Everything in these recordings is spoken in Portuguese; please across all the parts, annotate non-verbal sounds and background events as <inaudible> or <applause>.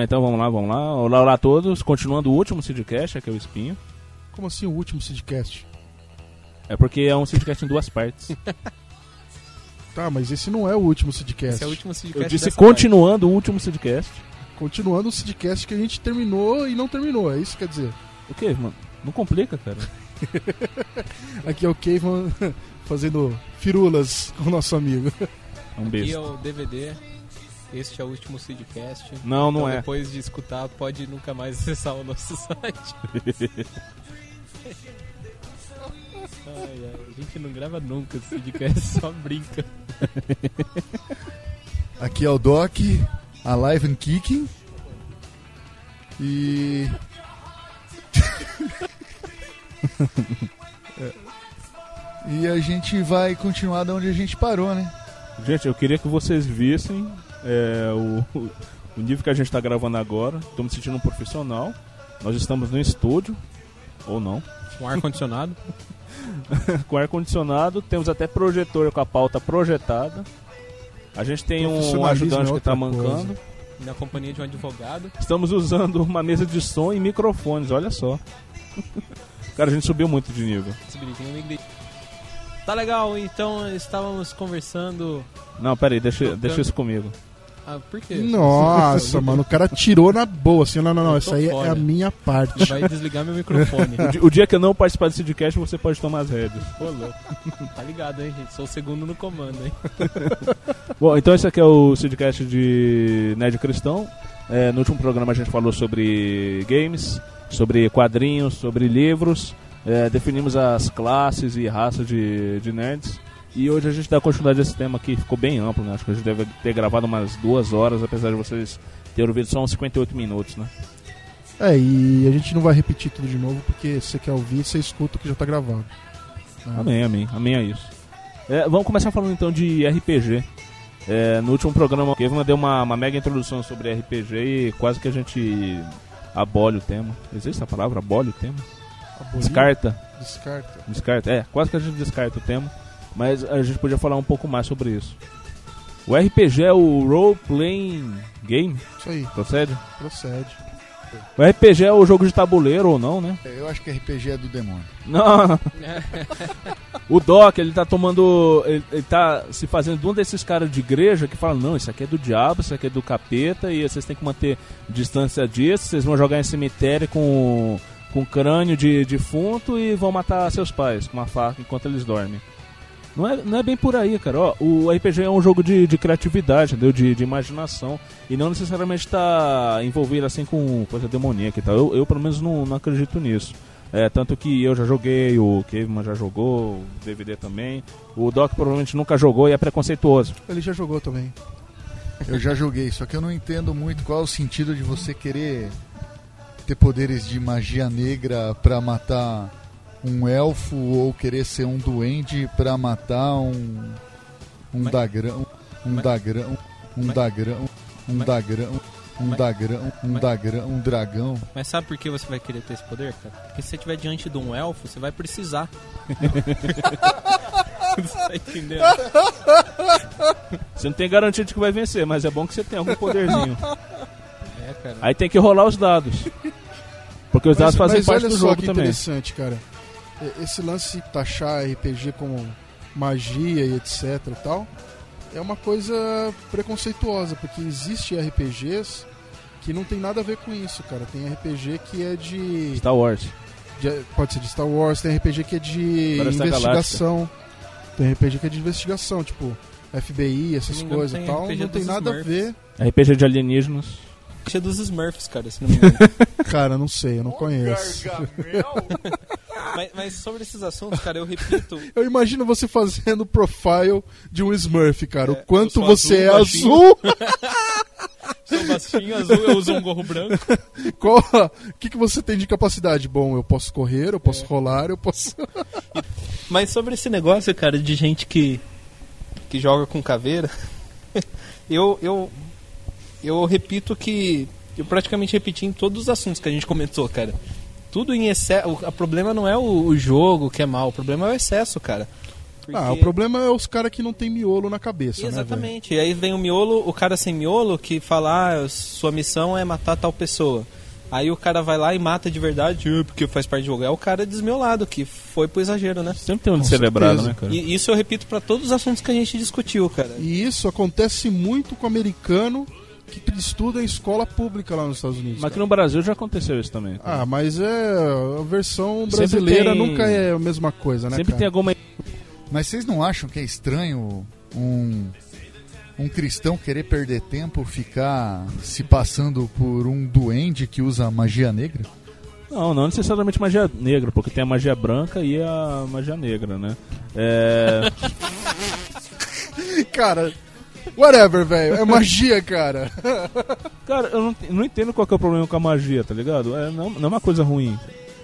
Olá, então vamos lá, vamos lá. Olá, olá a todos. Continuando o último Seedcast, aqui é o Espinho. Como assim o último Sidcast? É porque é um Seedcast em duas partes. <laughs> Tá, mas esse não é o último Sidcast. Esse é o último Sidcast Eu disse continuando o último Seedcast. Continuando o Sidcast que a gente terminou e não terminou, é isso que quer dizer. O que, mano? Não complica, cara. <laughs> Aqui é o Kevin <laughs> fazendo firulas com o nosso amigo. É um Aqui beijo. é o DVD. Este é o último Sidcast. Não, não então, é. depois de escutar, pode nunca mais acessar o nosso <laughs> site. Ai, ai, a gente não grava nunca esse Sidcast, <laughs> só brinca. Aqui é o Doc, Alive and Kicking. E. <laughs> E a gente vai continuar de onde a gente parou, né? Gente, eu queria que vocês vissem é, o, o nível que a gente está gravando agora. Estou me sentindo um profissional. Nós estamos no estúdio, ou não, Com ar-condicionado. <laughs> com ar-condicionado. Temos até projetor com a pauta projetada. A gente tem um Profissionalismo ajudante é que está mancando. Na companhia de um advogado. Estamos usando uma mesa de som e microfones, olha só. <laughs> Cara, a gente subiu muito de nível. Tá legal, então estávamos conversando. Não, pera aí, deixa, deixa isso comigo. Ah, por quê? Nossa, <laughs> mano, o cara tirou na boa, assim, não, não, não, essa aí é a minha parte. Vai desligar meu microfone. O dia que eu não participar desse podcast, você pode tomar as rédeas. Pô, louco. Tá ligado, hein, gente? Sou o segundo no comando, hein? <laughs> Bom, então esse aqui é o Sidcast de Nerd Cristão. É, no último programa a gente falou sobre games, sobre quadrinhos, sobre livros. É, definimos as classes e raças de, de nerds. E hoje a gente dá continuidade a esse tema que ficou bem amplo, né? Acho que a gente deve ter gravado umas duas horas, apesar de vocês terem ouvido só uns 58 minutos, né? É, e a gente não vai repetir tudo de novo, porque se você quer ouvir, você escuta o que já tá gravado. Ah, Amém, amém, amém a isso. É, vamos começar falando então de RPG. É, no último programa, o Kevin deu uma, uma mega introdução sobre RPG e quase que a gente abole o tema. Existe essa palavra? Abole o tema? abolir, Descarta? Descarta. Descarta, é, quase que a gente descarta o tema. Mas a gente podia falar um pouco mais sobre isso. O RPG é o Role Playing Game, Isso aí, procede? procede. O RPG é o jogo de tabuleiro ou não, né? Eu acho que RPG é do demônio. Não, <laughs> O Doc, ele tá tomando. Ele, ele tá se fazendo de um desses caras de igreja que fala: não, isso aqui é do diabo, isso aqui é do capeta, e vocês têm que manter distância disso. Vocês vão jogar em cemitério com, com crânio de defunto e vão matar seus pais com uma faca enquanto eles dormem. Não é, não é bem por aí, cara. Ó, o RPG é um jogo de, de criatividade, entendeu? De, de imaginação. E não necessariamente tá envolvido assim com coisa demoníaca e tal. Eu, eu pelo menos, não, não acredito nisso. É, tanto que eu já joguei, o Kevin já jogou, o DVD também. O Doc provavelmente nunca jogou e é preconceituoso. Ele já jogou também. Eu já joguei, só que eu não entendo muito qual é o sentido de você querer ter poderes de magia negra pra matar um elfo ou querer ser um duende pra matar um um Mas- dagrão, um mas- dagrão, um mas- dagrão, um mas- dagrão, um mas- dagrão, um mas- dagrão, um dragão. Mas sabe por que você vai querer ter esse poder, cara? Porque se você estiver diante de um elfo, você vai precisar. <laughs> você tá entendendo? Você não tem garantia de que vai vencer, mas é bom que você tenha algum poderzinho. É, cara. Aí tem que rolar os dados. Porque os dados fazem mas parte olha do só jogo que também. interessante, cara. Esse lance de taxar RPG como magia e etc e tal é uma coisa preconceituosa, porque existe RPGs que não tem nada a ver com isso, cara. Tem RPG que é de, Star Wars. de- pode ser de Star Wars, tem RPG que é de investigação. Tem RPG que é de investigação, tipo FBI, essas coisas e tal, RPG não tem nada a Smurfs. ver. RPG de alienígenas. Acho que é dos Smurfs, cara, se não me engano. <laughs> Cara, não sei, eu não conheço. <laughs> mas, mas sobre esses assuntos, cara, eu repito. Eu imagino você fazendo o profile de um Smurf, cara. É, o quanto você azul, é baixinho. azul. <laughs> Sou baixinho azul, eu uso um gorro branco. Qual, o que, que você tem de capacidade? Bom, eu posso correr, eu posso rolar, eu posso. Mas sobre esse negócio, cara, de gente que, que joga com caveira, eu, eu, eu repito que. Eu praticamente repeti em todos os assuntos que a gente comentou, cara. Tudo em excesso. O problema não é o, o jogo que é mal, o problema é o excesso, cara. Porque... Ah, o problema é os caras que não tem miolo na cabeça, né, Exatamente. e aí vem o miolo, o cara sem miolo que fala, ah, sua missão é matar tal pessoa. Aí o cara vai lá e mata de verdade, "Ah, porque faz parte do jogo. É o cara desmiolado, que foi pro exagero, né? Sempre tem um descerebrado, né, cara? E isso eu repito pra todos os assuntos que a gente discutiu, cara. E isso acontece muito com o americano que estuda em escola pública lá nos Estados Unidos. Mas aqui cara. no Brasil já aconteceu isso também. cara. Ah, mas é. A versão brasileira tem- nunca é a mesma coisa, né? Sempre cara? tem alguma. Mas vocês não acham que é estranho um, um cristão querer perder tempo, ficar se passando por um duende que usa magia negra? Não, não necessariamente magia negra, porque tem a magia branca e a magia negra, né? É. <laughs> Cara, whatever, velho. É magia, cara. <laughs> Cara, eu não, não entendo qual que é o problema com a magia, tá ligado? É, não, não é uma coisa ruim.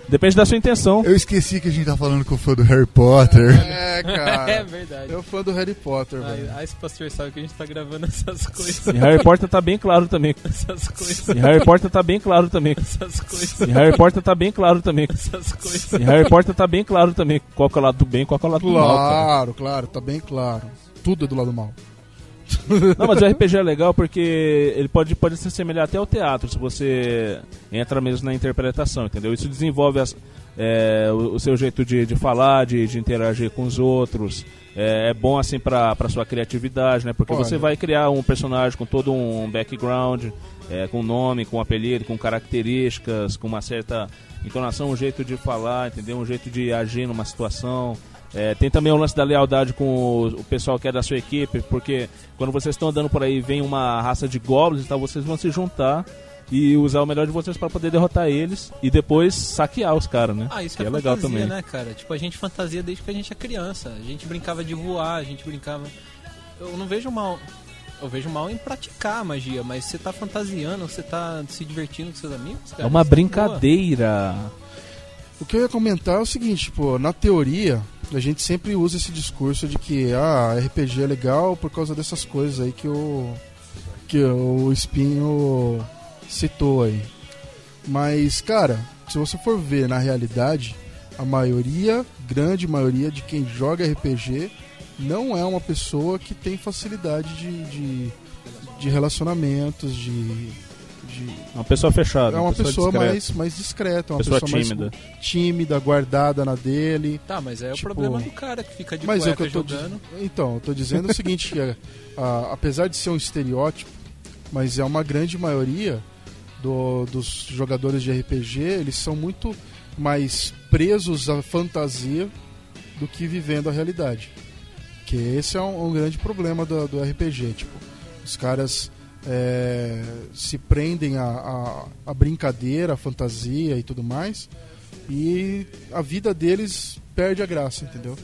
Depende da sua intenção. Eu esqueci que a gente tá falando com o fã do Harry Potter. É, cara. <laughs> verdade. Eu fã do Harry Potter, velho. Ai, esse pastor sabe que a gente tá gravando essas coisas. E <laughs> Harry Potter tá bem claro também. Essas coisas. E Harry Potter tá bem claro também. Essas coisas. E Harry Potter tá bem claro também. Essas coisas. E Harry Potter tá bem claro também. Qual que é o lado do bem e qual que é o lado do mal, cara. Claro, claro, tá bem claro. Tudo é do lado mal. <laughs> Não, mas o RPG é legal porque ele pode, pode se assemelhar até ao teatro, se você entra mesmo na interpretação, entendeu? Isso desenvolve as- é, o, o seu jeito de, de falar, de, de interagir com os outros. É, é bom assim pra, pra sua criatividade, né? Porque Olha. você vai criar um personagem com todo um background, é, com nome, com apelido, com características, com uma certa entonação, um jeito de falar, entendeu? Um jeito de agir numa situação. É, tem também o lance da lealdade com o, pessoal que é da sua equipe, porque quando vocês estão andando por aí e vem uma raça de goblins e tal, vocês vão se juntar e usar o melhor de vocês para poder derrotar eles e depois saquear os caras, né? Ah, isso que é, é legal fantasia, também. né, cara? Tipo, a gente fantasia desde que a gente é criança. A gente brincava de voar, a gente brincava. Eu não vejo mal. Eu vejo mal em praticar a magia, mas você tá fantasiando, você tá se divertindo com seus amigos, cara. É uma boa. brincadeira. O que eu ia comentar é o seguinte, pô, na teoria, a gente sempre usa esse discurso de que ah, RPG é legal por causa dessas coisas aí que o que o Espinho citou aí. Mas, cara, se você for ver na realidade, a maioria, grande maioria de quem joga RPG não é uma pessoa que tem facilidade de, de, de relacionamentos, de, de Uma pessoa fechada. é uma pessoa, discreta, mais, mais discreta, uma pessoa pessoa, tímida. mais tímida, guardada na dele. Tá, mas é Tipo- o problema do cara que fica de Mas é o cueca que eu tô jogando. diz- Então, eu tô dizendo o seguinte, que é, a- apesar de ser um estereótipo, mas é uma grande maioria do- dos jogadores de RPG, eles são muito mais presos à fantasia do que vivendo a realidade. Que esse é um, um grande problema do, do RPG. Tipo, os caras é, se prendem à, brincadeira, à fantasia e tudo mais, e a vida deles perde a graça, entendeu?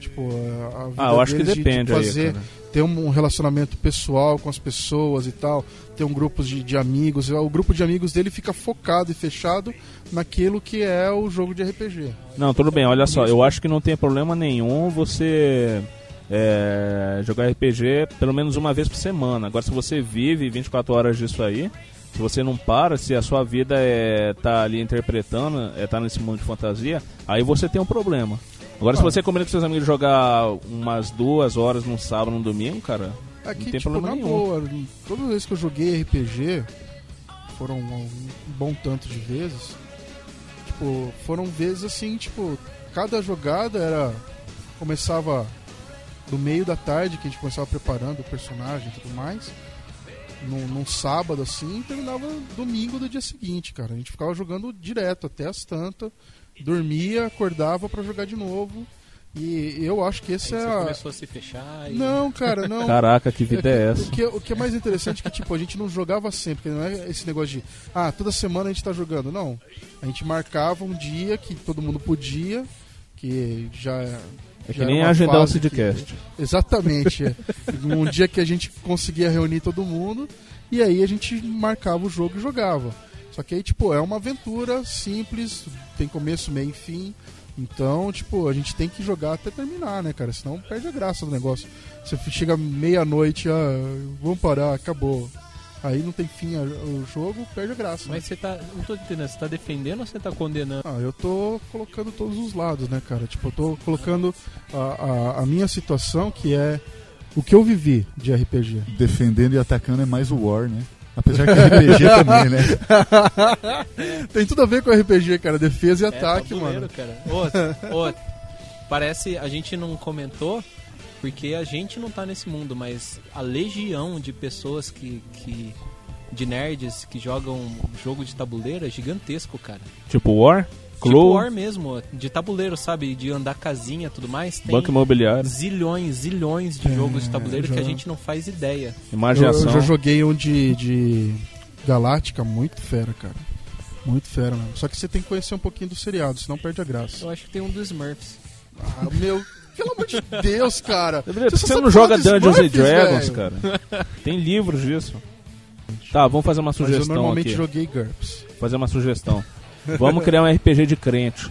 Tipo, a a vida Ah, eu acho que de- depende de aí, fazer, cara. ter um relacionamento pessoal com as pessoas e tal, ter um grupo de, de amigos. O grupo de amigos dele fica focado e fechado naquilo que é o jogo de RPG. Não, tudo bem, olha só, eu acho que não tem problema nenhum você é, jogar RPG pelo menos uma vez por semana. Agora, se você vive 24 horas disso aí, se você não para, se a sua vida é tá ali interpretando, é tá nesse mundo de fantasia, aí você tem um problema. Agora, se você combina com seus amigos jogar umas duas horas num sábado, num domingo, cara, Aqui, não tem tipo, problema nenhum. boa, todas as vezes que eu joguei RPG, foram um bom tanto de vezes, tipo, foram vezes assim, tipo, cada jogada era. Começava no meio da tarde, que a gente começava preparando o personagem e tudo mais. Num, num sábado assim, e terminava domingo do dia seguinte, cara. A gente ficava jogando direto até as tantas, dormia, acordava pra jogar de novo. E eu acho que esse Aí é você a. começou a se fechar e... Não, cara, não. caraca, que vida é O essa? que, o que é mais interessante é que, tipo, a gente não jogava sempre, porque não é esse negócio de, ah, toda semana a gente tá jogando. Não. A gente marcava um dia que todo mundo podia, que já. É que já nem agendar um fase que- Sidcast. Exatamente. é. <laughs> um dia que a gente conseguia reunir todo mundo, e aí a gente marcava o jogo e jogava. Só que aí, tipo, é uma aventura simples, tem começo, meio e fim. Então, tipo, a gente tem que jogar até terminar, né, cara? Senão perde a graça do negócio. Você chega meia-noite, ah, vamos parar, acabou. Aí não tem fim a- o jogo, perde a graça. né? Mas você tá. Não tô entendendo, você tá defendendo ou você tá condenando? Ah, eu tô colocando todos os lados, né, cara? Tipo, eu tô colocando a, a, a minha situação, que é o que eu vivi de RPG. Defendendo e atacando é mais o War, né? Apesar que RPG <laughs> também, né? <laughs> Tem tudo a ver com RPG, cara. Defesa e É, ataque, tabuleiro, mano. cara. Ô, ô, parece. A gente não comentou porque a gente não tá nesse mundo, mas a legião de pessoas que. que de nerds que jogam jogo de tabuleiro é gigantesco, cara. Tipo War, Tipo Clue, War mesmo, de tabuleiro, sabe? De andar casinha e tudo mais. Tem Banco Imobiliário, zilhões, zilhões de É, jogos de tabuleiro que a já- gente não faz ideia. Eu, imaginação. eu já joguei um de, de Galáctica, muito fera, cara. Muito fera mesmo. Só que você tem que conhecer um pouquinho do seriado, senão perde a graça. Eu acho que tem um dos Smurfs. Ah, meu, pelo amor de Deus, cara. Você, sabe não joga Dungeons and Dragons, velho. cara. Tem livros disso. Tá, vamos fazer uma Mas eu sugestão normalmente aqui. joguei GURPS. Fazer uma sugestão. Vamos criar um RPG de crente.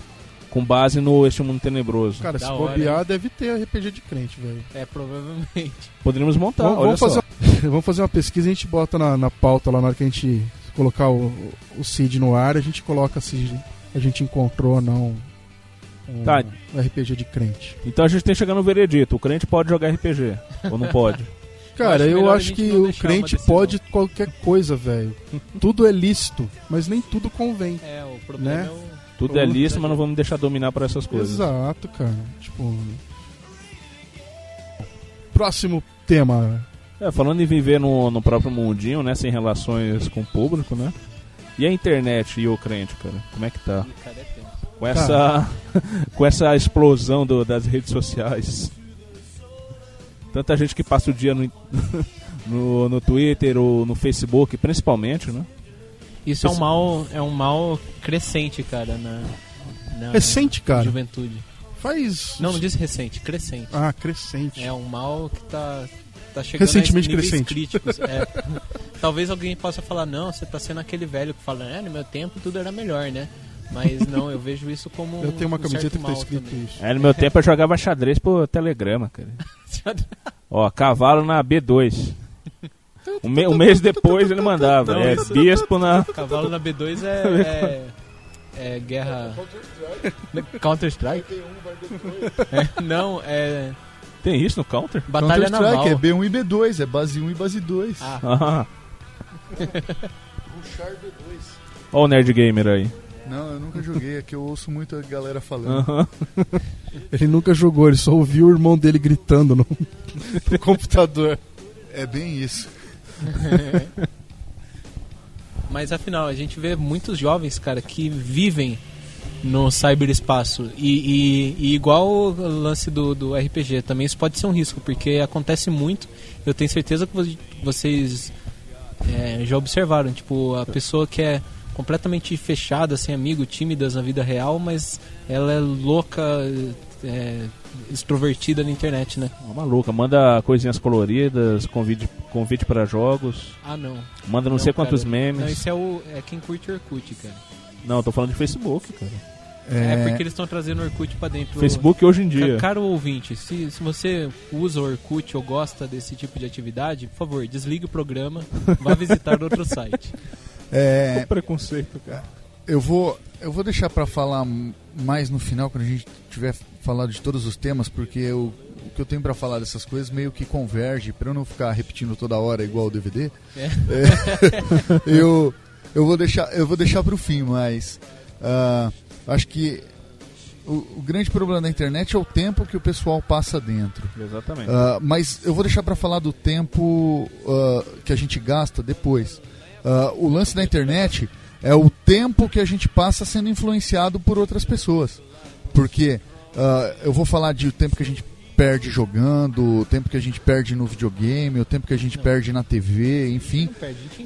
Com base no Este Mundo Tenebroso. Cara, Da se hora, bobear, deve ter RPG de crente, velho. É, provavelmente. Poderíamos montar, vamos, olha vamos só. fazer, <laughs> vamos fazer uma pesquisa e a gente bota na, na pauta lá na hora que a gente colocar o, o CID no ar, a gente coloca se a gente encontrou ou não um Tá. RPG de crente. Então a gente tem que chegar no veredito. O crente pode jogar RPG. ou não pode? <laughs> Cara, acho eu melhor a acho que o crente pode qualquer coisa, velho. <laughs> Tudo é lícito, mas nem tudo convém. É, o problema Né? é o. Tudo é Ou- lícito, mas não vamos deixar dominar por essas coisas. Exato, cara. Tipo. Próximo tema. É, falando em viver no, no próprio mundinho, né? Sem relações com o público, né? E a internet e o crente, cara? Como é que tá? Cara, é. Com essa, <laughs> com essa explosão do- das redes sociais. Tanta gente que passa o dia no, <laughs> no, no Twitter ou no Facebook, principalmente, né? Isso é um mal, é um mal crescente, cara, na, na Recente, cara. juventude. Faz. Não, não disse recente, crescente. Ah, crescente. É um mal que tá, tá chegando Recentemente a crescente. críticos. É. <laughs> Talvez alguém possa falar, não, você tá sendo aquele velho que fala, é, no meu tempo tudo era melhor, né? Mas não, eu vejo isso como Eu tenho uma um camiseta que tá escrito também. isso. Aí no meu tempo eu jogava xadrez por telegrama, cara. <laughs> Ó, cavalo na B2. Um, <laughs> me- um mês depois ele mandava. Não, é isso- bispo na. <laughs> Cavalo na B2 é, é, é guerra... Counter-Strike? É, não, é Tem isso no counter? batalha naval. Counter-Strike é B1 e B2, é base 1 e base 2. Ah, Ah. Ó o Nerd Gamer aí. Não, eu nunca joguei, é que eu ouço muito a galera falando. Aham. <laughs> Ele nunca jogou, ele só ouviu o irmão dele gritando no, <laughs> no computador. É bem isso. <laughs> Mas afinal, a gente vê muitos jovens, cara, que vivem no cyberespaço. E, e- e igual o lance do, do RPG, também isso pode ser um risco, porque acontece muito. Eu tenho certeza que vo- vocês é, já observaram. Tipo, a pessoa que é completamente fechada, sem amigo, tímidas na vida real, mas ela é louca, é, extrovertida na internet, né? Maluca, manda coisinhas coloridas, convite, convite para jogos, Ah, não. manda não, sei cara. quantos memes. Não, isso é, o, é quem curte Orkut, cara. Não, eu tô falando de Facebook, cara. É, porque eles estão trazendo o Orkut pra dentro. Facebook hoje em dia. Caro ouvinte, se, se você usa o Orkut ou gosta desse tipo de atividade, por favor, desligue o programa, vá visitar outro <laughs> site. É, preconceito, cara. eu vou eu vou deixar pra falar mais no final quando a gente tiver falado de todos os temas, porque eu- o que eu tenho pra falar dessas coisas meio que converge, pra eu não ficar repetindo toda hora igual o DVD. É. é, <laughs> eu eu vou deixar eu vou deixar pro fim, mas ah, acho que o, o grande problema da internet é o tempo que o pessoal passa dentro. Exatamente. Ah, mas eu vou deixar para falar do tempo ah, que a gente gasta depois. Ah, o lance da internet é o tempo que a gente passa sendo influenciado por outras pessoas. Porque ah, eu vou falar de o tempo que a gente perde jogando, o tempo que a gente perde no videogame, o tempo que a gente perde na TV, enfim.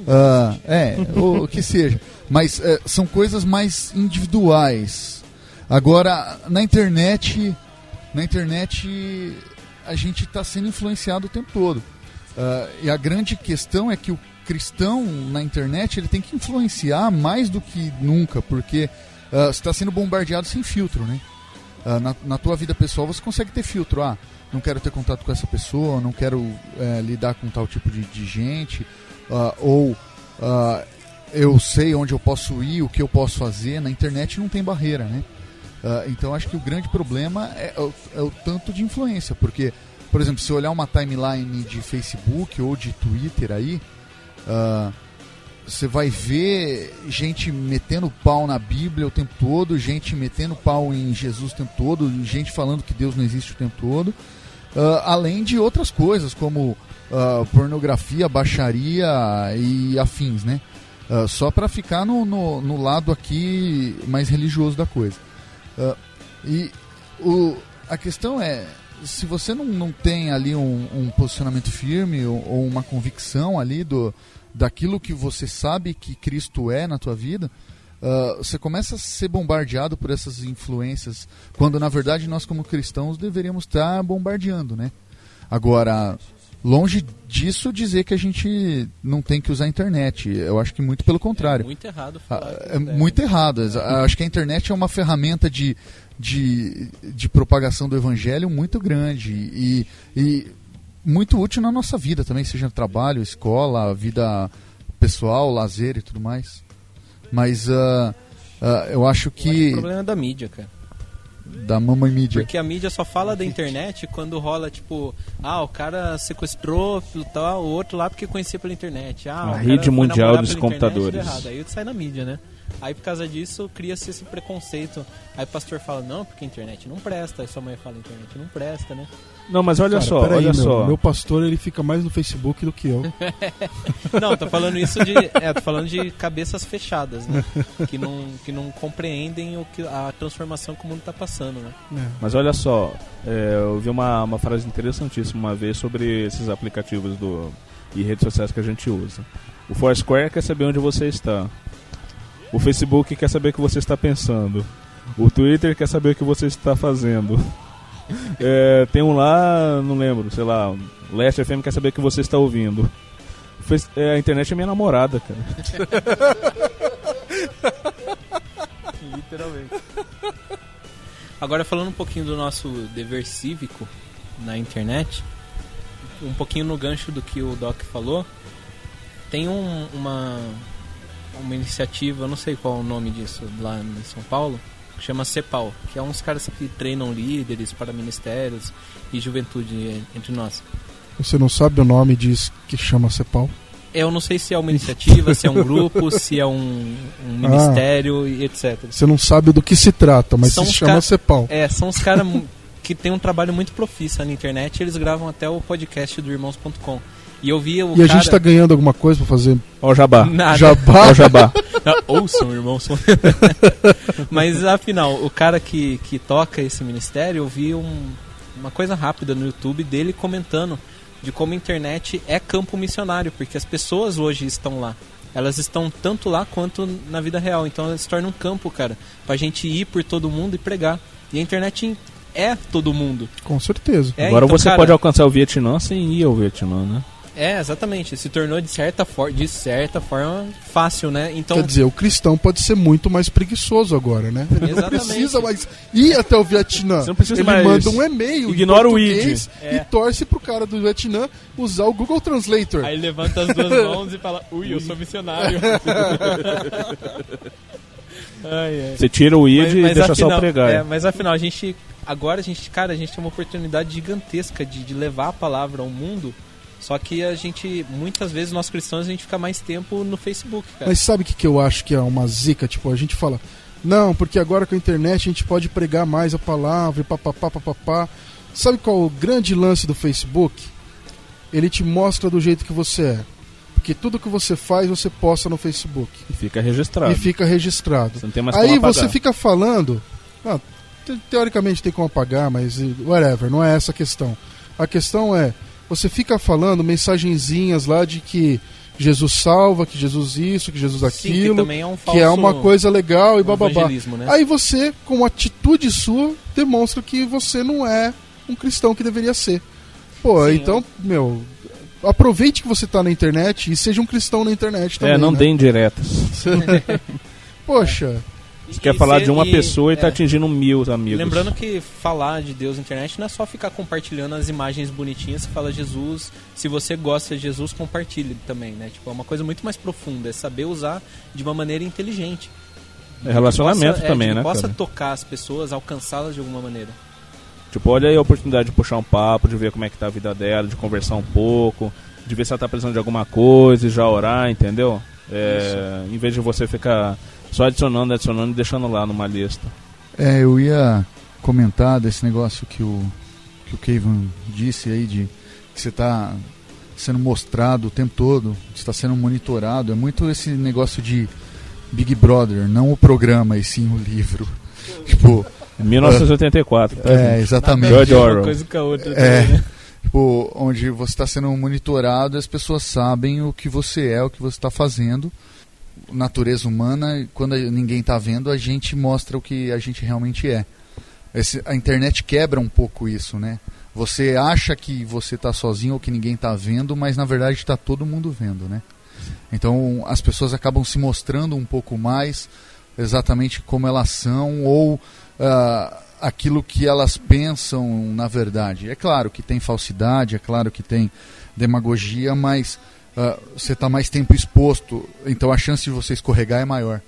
Ah, é, o que seja. Mas é, são coisas mais individuais. Agora, na internet, na internet a gente está sendo influenciado o tempo todo. Ah, e a grande questão é que o cristão na internet ele tem que influenciar mais do que nunca, porque ah, você está sendo bombardeado sem filtro, né? Ah, na, na tua vida pessoal você consegue ter filtro. Ah, não quero ter contato com essa pessoa, não quero eh, lidar com tal tipo de, de gente. ah, ou ah, eu sei onde eu posso ir, o que eu posso fazer. Na internet não tem barreira, né? Ah, então acho que o grande problema é, o- é o tanto de influência, porque, por exemplo, se eu olhar uma timeline de Facebook ou de Twitter aí, ah, você vai ver gente metendo pau na Bíblia o tempo todo, gente metendo pau em Jesus o tempo todo, gente falando que Deus não existe o tempo todo, ah, além de outras coisas como ah, pornografia, baixaria e afins, né? Só para ficar no, no, no lado aqui mais religioso da coisa. E o, a questão é, se você não, não tem ali um, um posicionamento firme ou, ou uma convicção ali do, daquilo que você sabe que Cristo é na tua vida, ah, você começa a ser bombardeado por essas influências, quando na verdade nós como cristãos deveríamos estar bombardeando, né? Agora, longe disso dizer que a gente não tem que usar a internet. Eu acho que muito pelo contrário. É muito errado Ah, É muito errado. Exa- Acho que a internet é uma ferramenta de, de, de propagação do evangelho muito grande e, e muito útil na nossa vida também, seja no trabalho, escola, vida pessoal, lazer e tudo mais. Mas ah, ah, eu acho que o problema é da mídia, cara. da mamãe mídia. Porque a mídia só fala da internet quando rola, tipo, ah, o cara sequestrou tal, o outro lá porque conhecia pela internet. Ah, A o cara rede mundial dos internet, computadores. deu errado. Aí sai na mídia, né? Aí por causa disso cria-se esse preconceito. Aí o pastor fala, não, porque a internet não presta. Aí sua mãe fala, a internet não presta, né? Não, mas olha Cara, só, peraí, olha meu, só. meu pastor ele fica mais no Facebook do que eu. <laughs> Não, tô falando isso de. É, tô falando de cabeças fechadas, né? Que não, que não compreendem o que, a transformação que o mundo tá passando, né? É. Mas olha só, é, eu vi uma, uma frase interessantíssima uma vez sobre esses aplicativos do, e redes sociais que a gente usa. O Foursquare quer saber onde você está. O Facebook quer saber o que você está pensando. O Twitter quer saber o que você está fazendo. <laughs> É, tem um lá, não lembro, sei lá, Last FM quer saber o que você está ouvindo. É, a internet é minha namorada, cara. <laughs> Literalmente. Agora falando um pouquinho do nosso dever cívico na internet, um pouquinho no gancho do que o Doc falou, tem um- uma, uma iniciativa, eu não sei qual é o nome disso lá em São Paulo, que chama CEPAL, que é uns caras que treinam líderes para ministérios e juventude entre nós. Você não sabe o nome disso que chama Cepal? Eu não sei se é uma iniciativa, se é um <laughs> grupo, se é um, um ministério e etc. Você não sabe do que se trata, mas São se chama ca- Cepal. É, são os caras que tem um trabalho muito profício na internet. Eles gravam até o podcast do irmãos.com. E eu vi o E a cara... gente tá ganhando alguma coisa pra fazer Ó o jabá. Nada. jabá? Ó o jabá. <laughs> Ouçam, irmãos. <laughs> Mas afinal, o cara que, que toca esse ministério, eu vi um- uma coisa rápida no YouTube dele comentando de como a internet é campo missionário, porque as pessoas hoje estão lá. Elas estão tanto lá quanto na vida real. Então ela se torna um campo, cara, pra gente ir por todo mundo e pregar. E a internet é todo mundo. Com certeza. É, Agora então, você cara, pode alcançar o Vietnã sem ir ao Vietnã, né? É, exatamente. Se tornou de certa, for de certa forma fácil, né? Então, Quer dizer, o cristão pode ser muito mais preguiçoso agora, né? Ele não Exatamente. precisa mais ir até o Vietnã. Você não precisa Ele mais- manda um e-mail em Ignora o id. É. e torce pro cara do Vietnã usar o Google Translator. Aí levanta as duas <laughs> mãos e fala, ui, eu sou missionário. <laughs> ai, ai. Você tira o id e deixa só pregar. é, mas afinal, a gente. Agora a gente, cara, a gente tem uma oportunidade gigantesca de, de levar a palavra ao mundo. Só que a gente, muitas vezes, nós cristãos, a gente fica mais tempo no Facebook, cara. Mas sabe o que, que eu acho que é uma zica? Tipo, a gente fala, não, porque agora com a internet a gente pode pregar mais a palavra e papapá, papapá. Sabe qual é o grande lance do Facebook? Ele te mostra do jeito que você é. Porque tudo que você faz, você posta no Facebook. E fica registrado. E fica registrado. Você não tem mais Aí você fica falando. Não, te- teoricamente tem como apagar, mas whatever, não é essa a questão. A questão é, você fica falando mensagenzinhas lá de que Jesus salva, que Jesus isso, que Jesus Sim, aquilo, que também é um falso que é uma coisa legal e bababá. evangelismo, né? Aí você, com atitude sua, demonstra que você não é um cristão que deveria ser. Pô, Sim, então, meu, aproveite que você tá na internet e seja um cristão na internet também. É, não né? tem diretas. <laughs> <laughs> Poxa, Você quer falar de uma e- pessoa e tá é. atingindo mil amigos. Lembrando que falar de Deus na internet não é só ficar compartilhando as imagens bonitinhas que fala Jesus. Se você gosta de Jesus, compartilhe também, né? Tipo, é uma coisa muito mais profunda, é saber usar de uma maneira inteligente. É relacionamento Possa- é, também, que né, possa cara? tocar as pessoas, alcançá-las de alguma maneira. Tipo, olha aí a oportunidade de puxar um papo, de ver como é que tá a vida dela, de conversar um pouco, de ver se ela tá precisando de alguma coisa e já orar, entendeu? É, em vez de você ficar só adicionando, adicionando e deixando lá numa lista. É, eu ia comentar desse negócio que o, que o Kevin disse aí de que você está sendo mostrado o tempo todo, está sendo monitorado. É muito esse negócio de Big Brother, não o programa e sim o livro. <laughs> Tipo, 1984. tá, é, gente? exatamente. George Uma coisa com a outra É. também, né? Tipo, onde você está sendo monitorado e as pessoas sabem o que você é, o que você está fazendo. Natureza humana, quando ninguém está vendo, a gente mostra o que a gente realmente é. Esse- a internet quebra um pouco isso, né? Você acha que você está sozinho ou que ninguém está vendo, mas na verdade está todo mundo vendo, né? Então as pessoas acabam se mostrando um pouco mais exatamente como elas são ou ah, aquilo que elas pensam na verdade. É claro que tem falsidade, é claro que tem demagogia, mas ah, você está mais tempo exposto, então a chance de você escorregar é maior.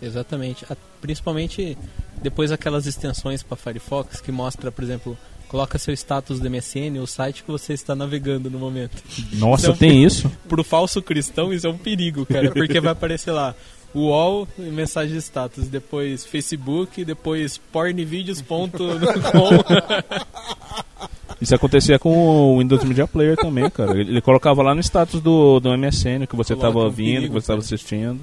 Exatamente. A- Principalmente depois aquelas extensões para Firefox que mostra, por exemplo, coloca seu status do MSN, o site que você está navegando no momento. Nossa, Então, tem isso? <laughs> Pro falso cristão isso é um perigo, cara, porque vai aparecer lá UOL e mensagem de status, depois Facebook, depois pornvideos.com. <laughs> Isso acontecia com o Windows Media Player também, cara. Ele, colocava lá no status do, do MSN que você estava ouvindo, que você estava cara. assistindo.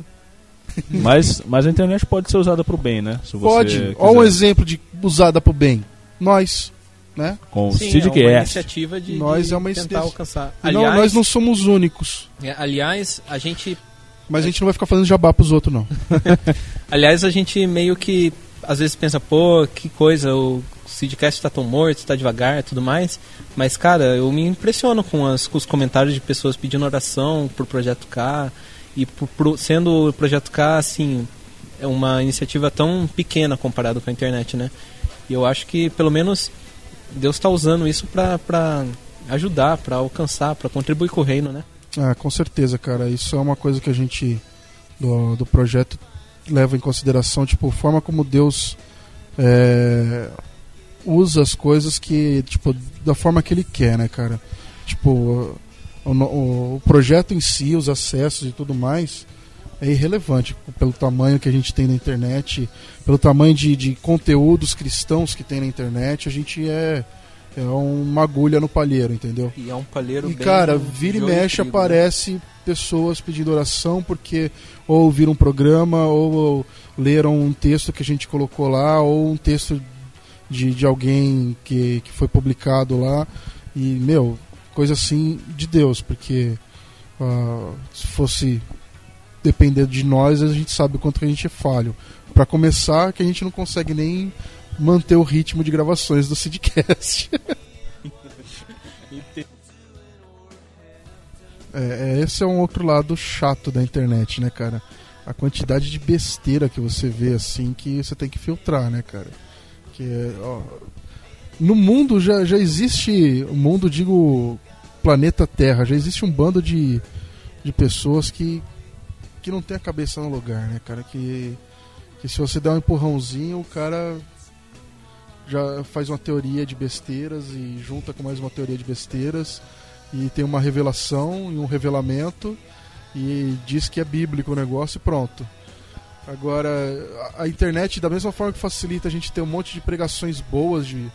Mas, mas a internet pode ser usada pro bem, né? Se você Pode. Olha um quiser. exemplo de usada pro bem. Nós, né? Com o Sim, é uma iniciativa de, Nós de é uma tentar alcançar. E não, Aliás, nós não somos os únicos. é, aliás, a gente Mas a gente não vai ficar fazendo jabá pros outros, não. <laughs> Aliás, a gente meio que às vezes pensa, pô, que coisa, o Seedcast tá tão morto, tá devagar tudo mais. Mas, cara, eu me impressiono com, as, com os comentários de pessoas pedindo oração pro Projeto K. E por, pro- sendo o Projeto K, assim, é uma iniciativa tão pequena comparado com a internet, né? E eu acho que, pelo menos, Deus está usando isso pra ajudar, pra alcançar, pra contribuir com o reino, né? Ah, com certeza, cara. Isso é uma coisa que a gente do, do projeto leva em consideração, tipo, a forma como Deus é, usa as coisas que, tipo, da forma que Ele quer, né, cara? Tipo, o, o, o projeto em si, os acessos e tudo mais, é irrelevante pelo tamanho que a gente tem na internet, pelo tamanho de, de conteúdos cristãos que tem na internet, a gente é, é uma agulha no palheiro, entendeu? E é um palheiro E cara, vira e mexe trigo, né? aparece pessoas pedindo oração porque ou ouviram um programa ou, ou leram um texto que a gente colocou lá ou um texto de, de alguém que, que foi publicado lá e meu coisa assim de Deus porque ah, se fosse depender de nós a gente sabe o quanto a gente é falho Pra começar que a gente não consegue nem manter o ritmo de gravações do Sidcast <laughs> É, é, esse é um outro lado chato da internet, né, cara? A quantidade de besteira que você vê assim que você tem que filtrar, né, cara? Que é, ó, no mundo já, já existe, o mundo digo planeta Terra, já existe um bando de, de pessoas que que não tem a cabeça no lugar, né, cara? Que que se você der um empurrãozinho, o cara já faz uma teoria de besteiras e junta com mais uma teoria de besteiras e tem uma revelação e um revelamento e diz que é bíblico o negócio e pronto. Agora, a, internet, da mesma forma que facilita a gente ter um monte de pregações boas de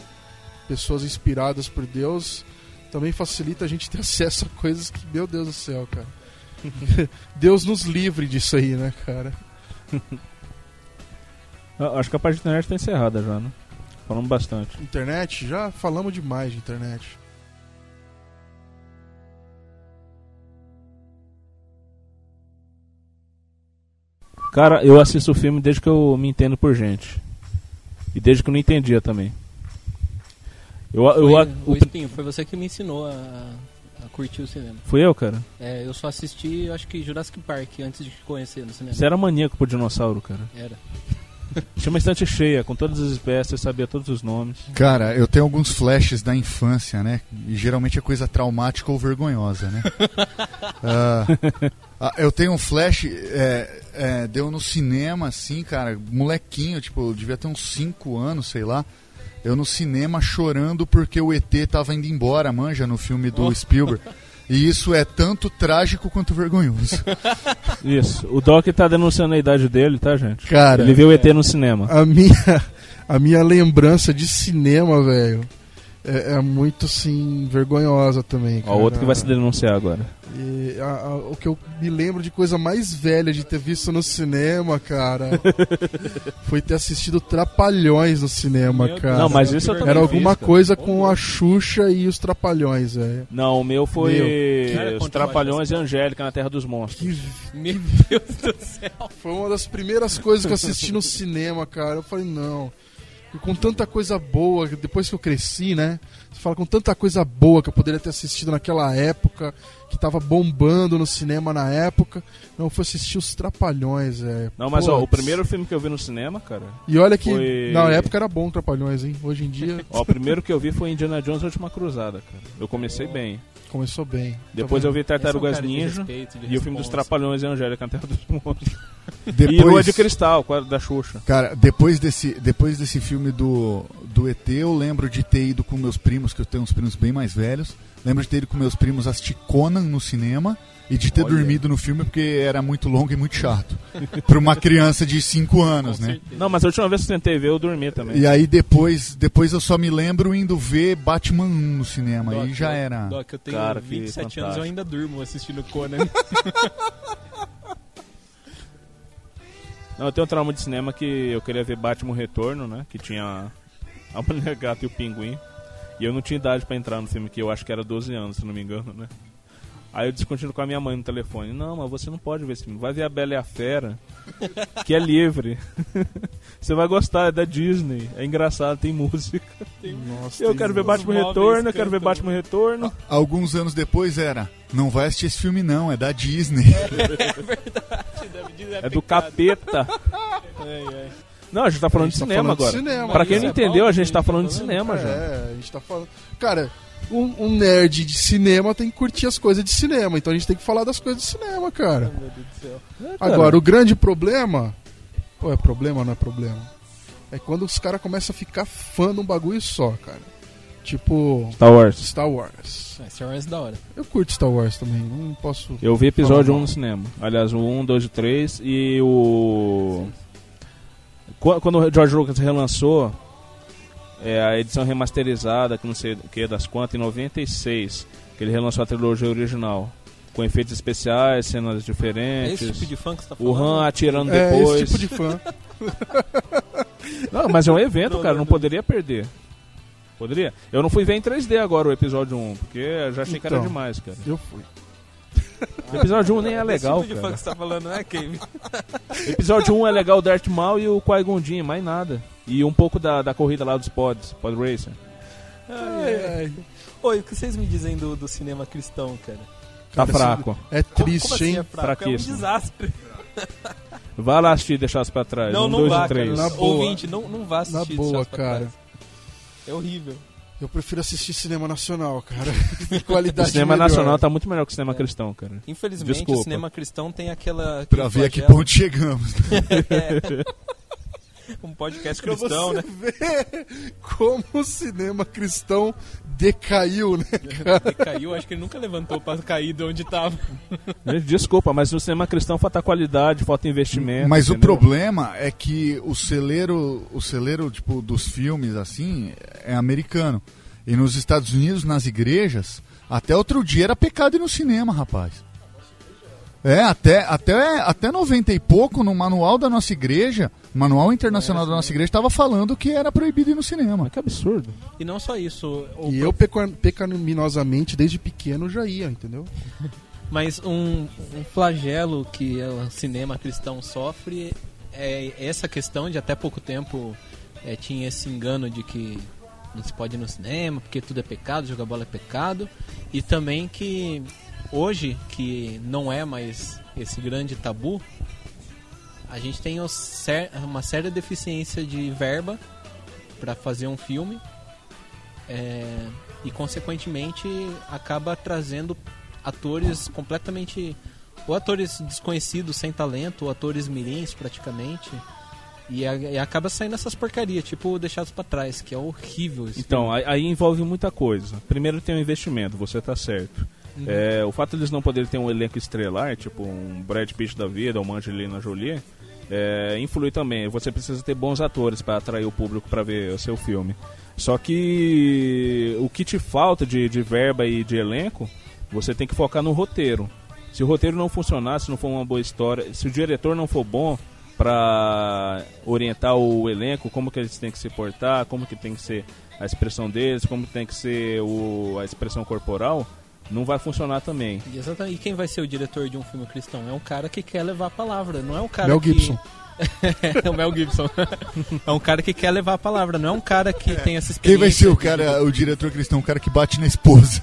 pessoas inspiradas por Deus, também facilita a gente ter acesso a coisas que, meu Deus do céu, cara. <laughs> Deus nos livre disso aí, né, cara? Eu Acho que a parte da internet tá encerrada já, né? Falamos bastante. Internet, já falamos demais de internet. Cara, eu assisto o filme desde que eu me entendo por gente. E desde que eu não entendia também. Eu, eu, Foi, o- o Espinho, foi você que me ensinou a, a curtir o cinema. fui eu, cara? É, eu só assisti, acho que Jurassic Park antes de conhecer no cinema. Você era maníaco por dinossauro, cara. Era. <laughs> Tinha uma estante cheia, com todas as espécies, eu sabia todos os nomes. Cara, eu tenho alguns flashes da infância, né? E geralmente é coisa traumática ou vergonhosa, né? <laughs> Ah, ah, eu tenho um flash, é, é, deu no cinema, assim, cara, molequinho, tipo, eu devia ter uns 5 anos, sei lá. Eu no cinema chorando porque o ET tava indo embora, manja, no filme do Spielberg. E isso é tanto trágico quanto vergonhoso. <laughs> Isso. O Doc tá denunciando a idade dele, tá, gente? Cara, Ele viu o ET no cinema. a minha, <laughs> a minha lembrança de cinema, velho, é, é muito, assim, vergonhosa também. Ó, Cara. o outro que vai se denunciar agora. E a- a- o que eu me lembro de coisa mais velha de ter visto no cinema, cara, <laughs> foi ter assistido Trapalhões no cinema, Meu cara. Não, mas isso eu também Era alguma coisa com a Xuxa e os Trapalhões, velho. Não, o meu foi Meu. Cara, Os Trapalhões e Angélica na Terra dos Monstros. Que Meu Deus do céu. Foi uma das primeiras coisas que eu assisti no cinema, cara. Eu falei, não. E com tanta coisa boa, depois que eu cresci, né? Você fala com tanta coisa boa que eu poderia ter assistido naquela época, que tava bombando no cinema na época. Não, eu fui assistir os Trapalhões, velho. Não, mas ó, o primeiro filme que eu vi no cinema, cara. E olha que foi- na época era bom Trapalhões, hein? Hoje em dia <laughs> Ó, o primeiro que eu vi foi Indiana Jones a Última Cruzada, cara. Eu comecei bem. Começou bem. Depois Tá eu vi Tartarugas é um de Ninja respeito, de e o filme dos. Trapalhões e Angélica na Terra dos Monstros. E Depois, Lua de Cristal, da Xuxa. Cara, depois desse, depois desse filme do, do ET, eu lembro de ter ido com meus primos, que eu tenho uns primos bem mais velhos. Lembro de ter ido com meus primos assistir Conan no cinema e de ter Olha. dormido no filme porque era muito longo e muito chato. Pra uma criança de 5 anos, Com né? certeza. Não, mas a última vez que eu tentei ver, eu dormi também. E aí depois, depois eu só me lembro indo ver Batman 1 no cinema. Doc, aí já eu- era. Doc, eu tenho Cara, que 27 anos, eu fantástico. ainda durmo assistindo Conan. <laughs> Não, eu tenho um trauma de cinema que eu queria ver Batman Retorno, né? Que tinha a Mulher Gata e o Pinguim. E eu não tinha idade pra entrar no filme, que eu acho que era 12 anos, se não me engano, né? Aí eu discutindo com a minha mãe no telefone. Não, mas você não pode ver esse filme. Vai ver a Bela e a Fera, <laughs> que é livre. <laughs> você vai gostar, é da Disney. É engraçado, tem música. Nossa, Eu tem- quero ver Batman Retorno, eu quero ver cantam. Batman Retorno. Alguns anos depois era. Não vai assistir esse filme, não, é da Disney. <laughs> É do capeta. Não, a gente tá falando de gente tá cinema falando de agora. cinema, Pra quem não é entendeu, a gente tá tá falando de falando. cinema já. É, a gente tá falando. Cara, um, um nerd de cinema tem que curtir as coisas de cinema, então a gente tem que falar das coisas de cinema, cara. Meu Deus do céu. Agora, o grande problema. Ou é problema ou não é problema? É quando os caras começam a ficar fã de um bagulho só, cara. Tipo. Star Wars. Star Wars. Ah, Star Wars é da hora. Eu curto Star Wars também, não posso. Eu vi episódio Fala 1 mal. no cinema. Aliás, o 1, 2 e 3 e o. Qu- Quando o George Lucas relançou é, a edição remasterizada, que não sei o que das quantas, em 96, que ele relançou a trilogia original. Com efeitos especiais, cenas É diferentes. esse tipo de fã que você tá O falando? Han atirando É depois. esse tipo de fã. <laughs> Não, mas é um evento, Não, cara, não, não não. poderia perder. Poderia? Eu não fui ver em 3D agora o episódio 1, porque eu já achei que era Então. demais, cara. Eu fui. <laughs> Episódio 1 nem é legal, tipo de fã cara. que você tá falando, né, Cave? <laughs> Episódio 1 é legal o Darth Maul e o Qui-Gon Jinn, mais nada. E um pouco da, da corrida lá dos pods, Pod Racer. Ai, ai. Oi, o que vocês me dizem do, do cinema cristão, cara? Tá Cara, fraco. É Como- triste, como assim hein? é fraco? É um desastre. <laughs> Vai lá assistir e deixar os pra trás. Não, um, não dois vá, e três. cara. Na boa. Ouvinte, não, não vá assistir. Na boa, cara. trás. É horrível. Eu prefiro assistir cinema nacional, cara. <laughs> O Qualidade cinema melhor. nacional tá muito melhor que o cinema cristão, cara. Infelizmente, Desculpa. o cinema cristão tem aquela... Pra ver a que ponto chegamos. <laughs> <laughs> um podcast Pra cristão, você né? ver como o cinema cristão decaiu, né? Ele caiu, acho que ele nunca levantou pra cair de onde tava. Gente, Desculpa, mas no cinema cristão falta qualidade, falta investimento. Mas o entendeu? problema é que o celeiro, o celeiro tipo dos filmes assim é americano. E nos Estados Unidos, nas igrejas, até outro dia era pecado ir no cinema, rapaz. É, até, até, até 90 e pouco, no manual da nossa igreja, manual internacional da nossa igreja, estava falando que era proibido ir no cinema. Mas que absurdo. E não só isso. o E eu peca- pecaminosamente, desde pequeno, já ia, entendeu? <laughs> Mas um, um flagelo que o cinema cristão sofre é essa questão de até pouco tempo é, tinha esse engano de que não se pode ir no cinema porque tudo é pecado, jogar bola é pecado. E também que hoje, que não é mais esse grande tabu, a gente tem uma séria deficiência de verba para fazer um filme é, e consequentemente acaba trazendo atores completamente ou atores desconhecidos sem talento ou atores mirins praticamente e, e acaba saindo essas porcarias tipo deixados pra trás que é horrível esse Então, aí, aí envolve muita coisa. Primeiro tem o investimento, você tá certo. Uhum. É, o fato de não poderem ter um elenco estrelar, tipo um Brad Pitt da vida, uma Angelina Jolie, é, influi também. Você precisa ter bons atores para atrair o público para ver o seu filme. Só que o que te falta de, de verba e de elenco, você tem que focar no roteiro. Se o roteiro não funcionar, se não for uma boa história, se o diretor não for bom para orientar o elenco, como que eles têm que se portar, como que tem que ser a expressão deles, como tem que ser o, a expressão corporal, não vai funcionar também. E Exatamente. E quem vai ser o diretor de um filme cristão? É um cara que quer levar a palavra, não é um cara Mel que... Gibson. <laughs> é o Mel Gibson. <laughs> é um cara que quer levar a palavra, não é um cara que tem essa experiência. Quem vai ser o de- cara, o diretor cristão, o cara que bate na esposa?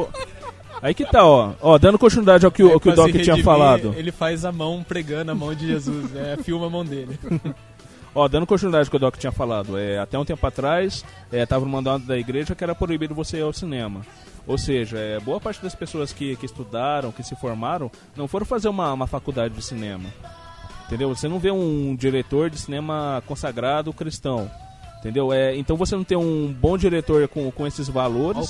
<laughs> Aí que tá, ó. Ó, dando continuidade ao que, o- ao que o Doc tinha redimir, falado. Ele faz a mão pregando a mão de Jesus, é, filma a mão dele. Ó, dando continuidade ao que o Doc tinha falado. É, até um tempo atrás, é, tava da igreja que era proibido você ir ao cinema. Ou seja, é, boa parte das pessoas que, que estudaram, que se formaram, não foram fazer uma, uma faculdade de cinema. Entendeu? Você não vê um diretor de cinema consagrado cristão. Entendeu? É, então você não tem um bom diretor com, com esses valores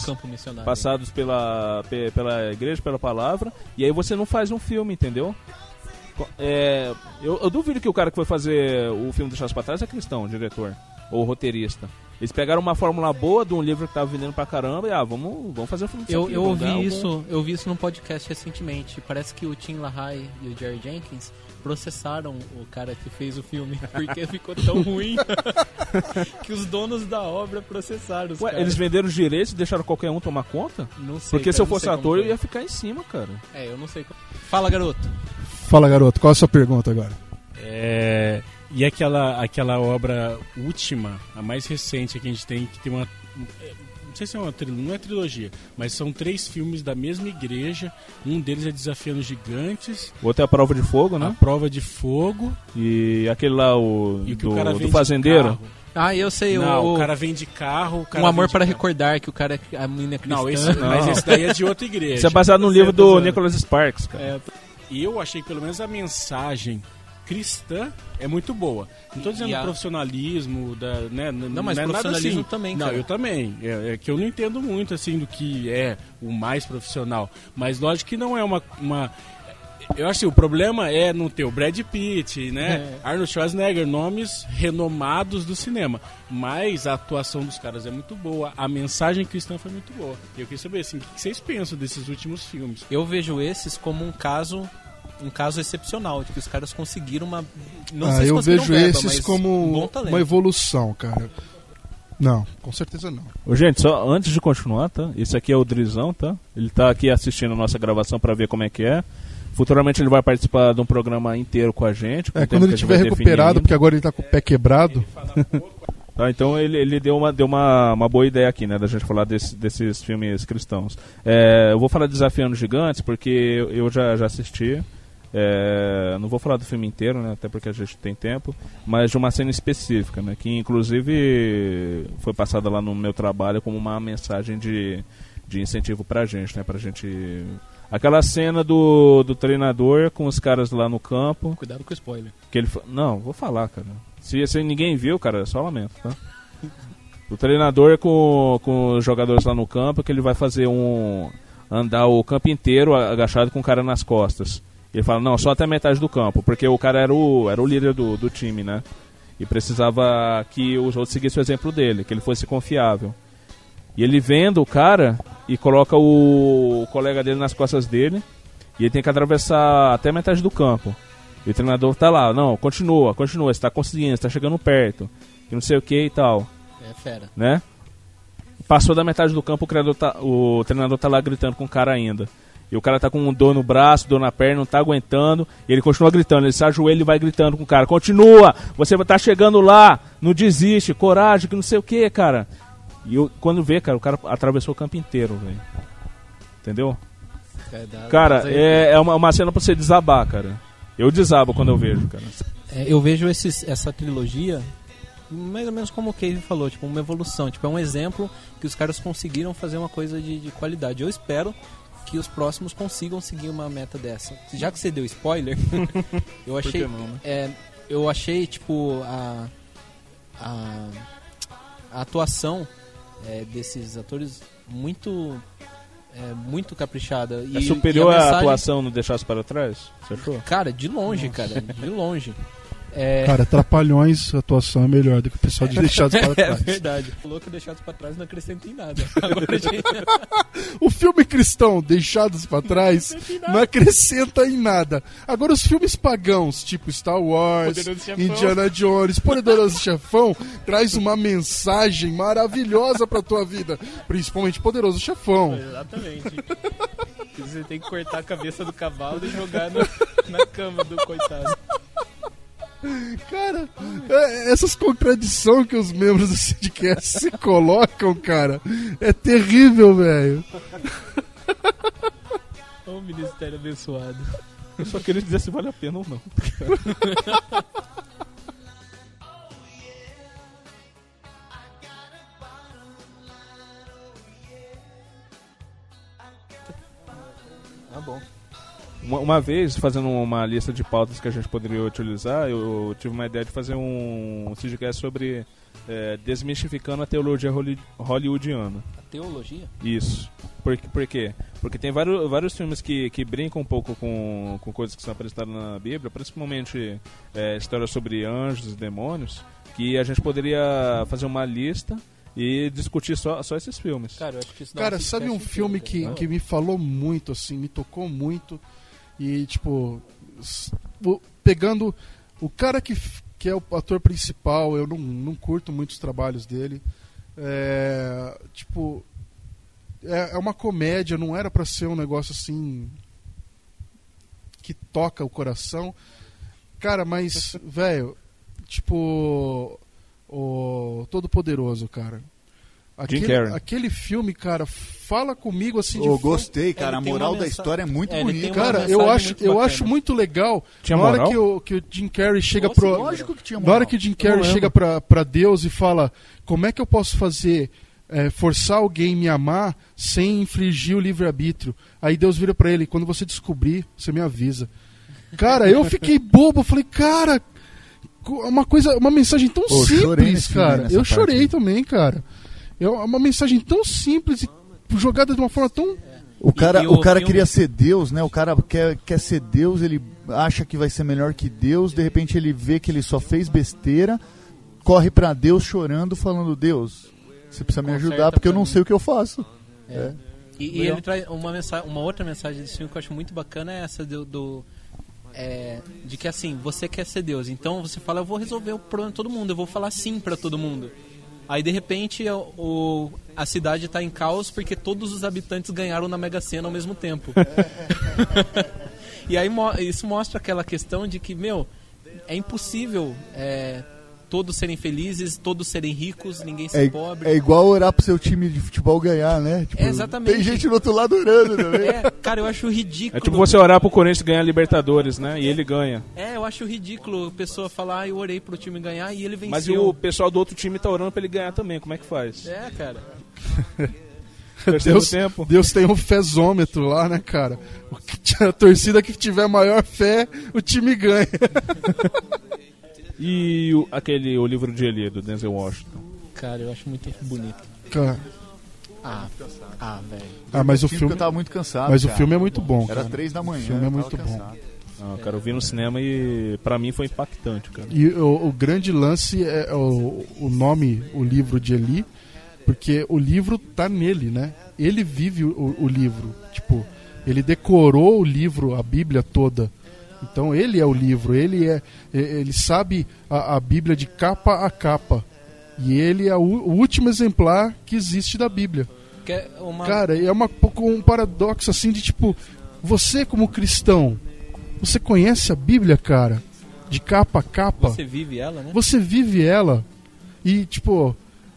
passados pela, pe- pela igreja, pela palavra, e aí você não faz um filme, entendeu? É, eu, eu duvido que o cara que foi fazer o filme do Chaves pra trás é cristão, diretor, ou roteirista. Eles pegaram uma fórmula boa de um livro que tava vendendo pra caramba e, ah, vamos, vamos fazer um filme disso Eu, aqui, eu ouvi um isso, eu vi isso num podcast recentemente. Parece que o Tim LaHaye e o Jerry Jenkins processaram o cara que fez o filme <laughs> porque ficou tão ruim <laughs> que os donos da obra processaram os Ué, caras. eles venderam os direitos e deixaram qualquer um tomar conta? Não sei, Porque cara, se eu fosse ator, eu ia ficar em cima, cara. É, eu não sei. como- Fala, garoto. Fala, garoto, qual é a sua pergunta agora? É, e aquela, aquela obra última, a mais recente que a gente tem, que tem uma. Não sei se é uma trilogia, não é trilogia, mas são três filmes da mesma igreja. Um deles é Desafiando Gigantes, O outro é a prova de fogo, A né? Prova de Fogo E aquele lá, o, e o do, o cara do fazendeiro. Ah, eu sei. Não, o, o cara vem de carro. O cara Um amor para carro. recordar que o cara é a menina é cristã. Não, esse, mas Não. esse daí é de outra igreja. Isso é baseado no livro é do. Nicholas Sparks, cara. É, E eu achei que pelo menos a mensagem cristã é muito boa. Não estou dizendo a- profissionalismo, da, né, Não, mas é nada profissionalismo assim. também, Não, cara. eu também. É, é que eu não entendo muito assim do que é o mais profissional. Mas lógico que não é uma. uma eu acho que o problema é não ter o Brad Pitt, né? É. Arnold Schwarzenegger, nomes renomados do cinema. Mas a atuação dos caras é muito boa, a mensagem cristã foi muito boa. E eu queria saber assim, o que vocês pensam desses últimos filmes? eu vejo esses como um caso um caso excepcional de que os caras conseguiram uma não ah, sei se eu conseguiram vejo verba, esses como um uma evolução, cara. Não, com certeza não. Ô, gente, só antes de continuar, tá? Esse aqui é o Drizão, tá? Ele tá aqui assistindo a nossa gravação pra ver como é que é. Futuramente ele vai participar de um programa inteiro com a gente. com É, quando ele tiver recuperado, porque agora ele tá com o pé quebrado. Tá, então ele, ele deu, uma, deu uma, uma boa ideia aqui, né? Da gente falar desse- desses filmes cristãos. É, eu vou falar de Desafiando Gigantes, porque eu, eu já, já assisti. É, não vou falar do filme inteiro, né? Até porque a gente tem tempo. Mas de uma cena específica, né? Que inclusive foi passada lá no meu trabalho como uma mensagem de, de incentivo pra gente, né? Pra gente. Aquela cena do, do treinador com os caras lá no campo. cuidado com o spoiler Que ele Não, vou falar, cara. Se, se ninguém viu, cara, só lamento, tá? O treinador com, com os jogadores lá no campo, que ele vai fazer um. andar o campo inteiro agachado com o cara nas costas. Ele fala, não, só até metade do campo, porque o cara era o, era o líder do, do time, né? E precisava que os outros seguissem o exemplo dele, que ele fosse confiável. E ele vendo o cara e coloca o, o colega dele nas costas dele, e ele tem que atravessar até metade do campo. E o treinador tá lá, não, continua, continua, você tá conseguindo, você tá chegando perto, que não sei o que e tal, é fera né? Passou da metade do campo, o, tá- o treinador tá lá gritando com o cara ainda. E o cara tá com dor no braço, dor na perna, não tá aguentando. E ele continua gritando, ele se ajoelha e vai gritando com o cara: Continua, você tá chegando lá, não desiste, coragem, que não sei o que, cara. E eu, quando vê, cara, o cara atravessou o campo inteiro, velho. Entendeu? É, dá- Cara, dá- é, é uma, uma cena pra você desabar, cara. Eu desabo quando eu vejo, cara. É, eu vejo esses, essa trilogia mais ou menos como o Cave falou, tipo, uma evolução. Tipo, é um exemplo que os caras conseguiram fazer uma coisa de, de qualidade. Eu espero que os próximos consigam seguir uma meta dessa. Já que você deu spoiler, <laughs> eu achei. não, né? é, eu achei, tipo, a. a, a atuação é, desses atores muito. É, muito caprichada. É E- superior e a à mensagem- atuação no Deixasse para Trás? Você achou? Cara, de longe, cara, de longe. <laughs> É, Cara, Trapalhões, a atuação é melhor do que o pessoal de Deixados para <laughs> é Trás. verdade. Falou que deixados pra trás não acrescenta em nada. <laughs> Gente... <laughs> O filme cristão, Deixados para Trás, não acrescenta em nada. Agora, os filmes pagãos, tipo Star Wars. Indiana Jones, Poderoso Chefão, traz uma mensagem maravilhosa pra tua vida. Principalmente Poderoso Chefão. Exatamente. Você tem que cortar a cabeça do cavalo e jogar no- na cama do coitado. Cara, é- essas contradições que os membros do Sidcast se colocam, cara, é terrível, velho. Ô ministério abençoado. Eu só queria dizer se vale a pena ou não. Ah, <laughs> bom. Uma, uma vez, fazendo uma lista de pautas que a gente poderia utilizar, eu tive uma ideia de fazer um CGCast sobre é, desmistificando a teologia holly- hollywoodiana. A teologia? Isso. Por, por quê? Porque tem vários, vários filmes que, que brincam um pouco com, com coisas que são apresentadas na Bíblia, principalmente é, histórias sobre anjos e demônios, que a gente poderia fazer uma lista e discutir só, só esses filmes. Cara, eu acho que isso dá Cara, um sabe um filme que, cara. que me falou muito, assim, me tocou muito. E, tipo, pegando o cara que, que é o ator principal, eu não, não curto muito os trabalhos dele. É, tipo, é, é uma comédia, não era pra ser um negócio assim. que toca o coração. Cara, mas, <laughs> velho, tipo. O Todo-Poderoso, cara. Aquele, Carrey. aquele filme, cara, fala comigo assim de Eu gostei, cara. A Ele tem moral da história é muito É, bonita. Cara, eu acho, muito eu bacana. acho muito legal. Tinha na hora moral? que o, que o Jim Carrey chega Nossa, pro. Lógico que tinha Na moral. hora que o Jim Carrey chega pra, pra Deus e fala: Como é que eu posso fazer, é, forçar alguém a me amar sem infringir o livre-arbítrio? Aí Deus vira pra ele: Quando você descobrir, você me avisa. Cara, eu fiquei <laughs> bobo. Falei: Cara, uma coisa, uma mensagem tão Pô, simples, filme, cara. Eu chorei também, cara. É uma mensagem tão simples e jogada de uma forma tão. O cara, E- e o o cara queria ser Deus, né? O cara quer, quer ser Deus, ele acha que vai ser melhor que Deus, de repente ele vê que ele só fez besteira, corre pra Deus chorando, falando: Deus, você precisa me ajudar porque eu não mim." sei o que eu faço. É. E, e Legal. ele traz uma, mensa uma outra mensagem desse filme que eu acho muito bacana é essa do, do- é, de que assim você quer ser Deus, então você fala eu vou resolver o problema de todo mundo, eu vou falar sim pra todo mundo. Aí de repente o, a cidade tá em caos porque todos os habitantes ganharam na Mega Sena ao mesmo tempo. <laughs> e aí isso mostra aquela questão de que meu é impossível é, todos serem felizes, todos serem ricos, ninguém ser É, pobre. é igual orar pro seu time de futebol ganhar, né? Tipo, É, exatamente. Tem gente do outro lado orando também. É, cara, eu acho ridículo. É tipo você orar pro Corinthians ganhar a Libertadores, né? E ele ganha. É, eu acho ridículo a pessoa falar, ah, eu orei pro time ganhar e ele venceu. Mas e o pessoal do outro time tá orando pra ele ganhar também. Como é que faz? É, cara. <laughs> Deus, tempo. Deus tem um fezômetro lá, né, cara? A torcida que tiver maior fé, o time ganha. <laughs> E o- aquele, o livro de Eli, do Denzel Washington. Cara, eu acho muito bonito. Cara, Ah, ah, velho. Ah, mas o filme, eu tava muito cansado. mas o cara. filme é muito bom, Era cara. três da manhã. O filme é eu tava muito bom. cansado. Não, cara, eu vi no cinema e pra mim foi impactante, cara. E o, o grande lance é o, o nome, o livro de Eli, porque o livro tá nele, né? Ele vive o, o livro. Tipo, ele decorou o livro, a Bíblia toda. Então ele é o livro, ele é. Ele sabe a, a Bíblia de capa a capa. E ele é o, o último exemplar que existe da Bíblia. Que é uma... Cara, é uma, pouco um paradoxo assim de tipo, você como cristão, você conhece a Bíblia, cara? De capa a capa? Você vive ela, né? Você vive ela. E, tipo,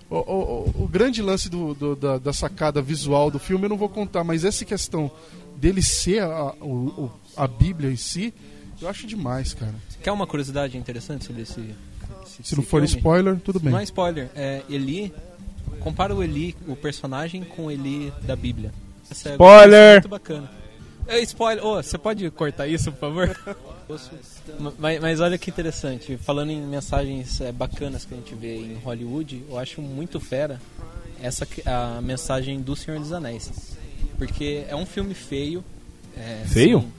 o, o- o- grande lance do, do- da, da sacada visual do filme eu não vou contar, mas essa questão dele ser a, o- a Bíblia em si, Eu acho demais, cara. Quer uma curiosidade interessante sobre esse. esse Se não for filme? spoiler, tudo bem. Não é spoiler. É Eli. Compara o Eli, o personagem, com o Eli da Bíblia. Essa é Spoiler! muito bacana. É, spoiler. Ô, você pode cortar isso, por favor? <laughs> mas, mas olha que interessante. Falando em mensagens é, bacanas que a gente vê em Hollywood, eu acho muito fera essa a mensagem do Senhor dos Anéis. Porque é um filme feio. é, Feio? assim,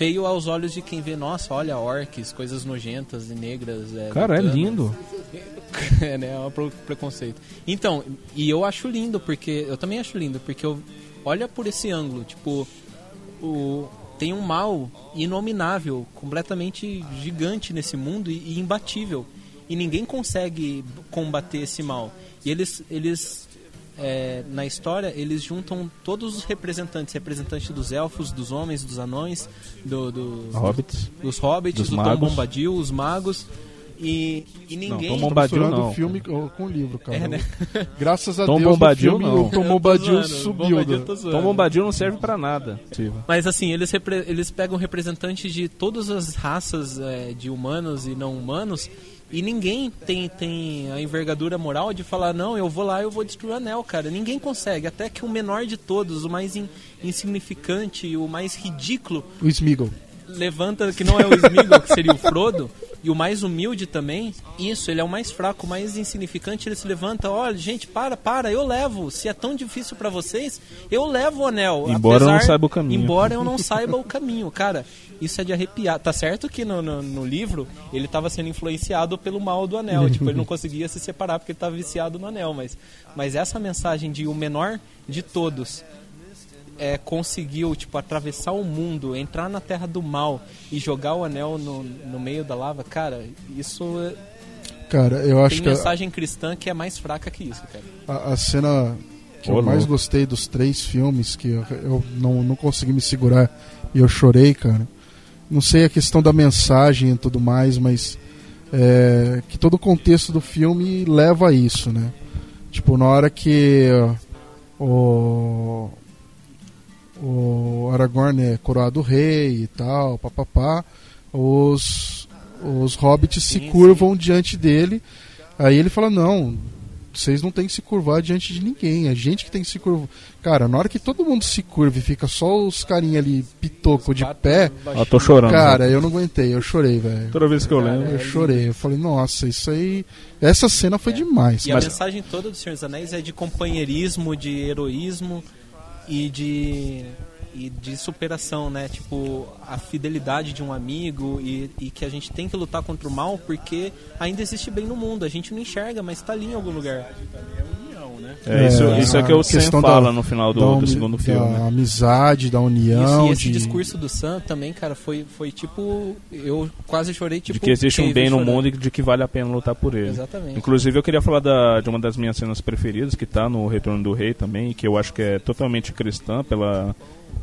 feio aos olhos de quem vê, nossa, olha orques, coisas nojentas e negras. É, Cara, é lindo. <laughs> é, né? É um pre- preconceito. Então, e eu acho lindo, porque. Eu também acho lindo, porque eu. Olha por esse ângulo, tipo. O, tem um mal inominável, completamente gigante nesse mundo e, e imbatível. E ninguém consegue combater esse mal. E eles. eles é, na história, eles juntam todos os representantes, representantes dos elfos, dos homens, dos anões, do, do- Hobbits. dos hobbits, Dos do Tom magos. Bombadil, os magos. E, e ninguém. Tom Tô Bombadil não, o filme com com o livro, cara. É, né? <laughs> Graças a Tom Deus Bombadil, filme não. o Tom Bombadil zoando, subiu. Bombadil. Tom Bombadil não serve pra nada. Mas assim, eles, repre- eles pegam representantes de todas as raças é, de humanos e não humanos e ninguém tem, tem a envergadura moral de falar, não, eu vou lá eu vou destruir o anel, cara. Ninguém consegue. Até que o menor de todos, o mais in- insignificante, o mais ridículo, O Smeagol. levanta, que não é o Smeagol, que seria o Frodo, e o mais humilde também, isso, ele é o mais fraco, o mais insignificante, ele se levanta, olha, gente, para, para, eu levo, se é tão difícil pra vocês, eu levo o anel. Embora eu não apesar- saiba o caminho. Embora eu não <laughs> saiba o caminho, cara, isso é de arrepiar. Tá certo que no, no, no livro ele tava sendo influenciado pelo mal do anel, tipo, ele não <laughs> conseguia se separar porque ele tava viciado no anel, mas, mas essa mensagem de o menor de todos é, conseguiu tipo atravessar o mundo, entrar na Terra do Mal e jogar o anel no, no meio da lava, cara, isso é- Cara, eu acho tem que a, mensagem cristã que é mais fraca que isso, cara. a- a cena que eu mais gostei dos três filmes, que eu, eu não, não consegui me segurar e eu chorei, cara. Não sei a questão da mensagem e tudo mais, mas é, que todo o contexto do filme leva a isso, né? Tipo, na hora que o, o Aragorn é coroado rei e tal, papapá, os, os hobbits se Sim, curvam diante dele. Aí ele fala: Não, vocês não têm que se curvar diante de ninguém, a gente que tem que se curvar. Cara, na hora que todo mundo se curva e fica só os carinha ali pitoco de pé, Ó, tô chorando. cara, eu não aguentei, eu chorei, velho. Toda vez que eu Cara, lembro. Eu chorei, eu falei, nossa, isso aí. Essa cena foi demais. E a Mas mensagem toda do Senhor dos Anéis é de companheirismo, de heroísmo e de e de superação, né? Tipo, a fidelidade de um amigo e, e que a gente tem que lutar contra o mal porque ainda existe bem no mundo. A gente não enxerga, mas tá ali em algum lugar. É, isso, É, isso é que a o Sam fala da- no final do, da, do segundo da filme. né? amizade, da Isso, união. e esse de... discurso do Sam também, cara, foi, foi tipo. Eu quase chorei, tipo. de que existe um bem no chorando. mundo e de que vale a pena lutar por ele. Exatamente. Inclusive eu queria falar da, de uma das minhas cenas preferidas, que tá no Retorno do Rei também, que eu acho que é totalmente cristã pela,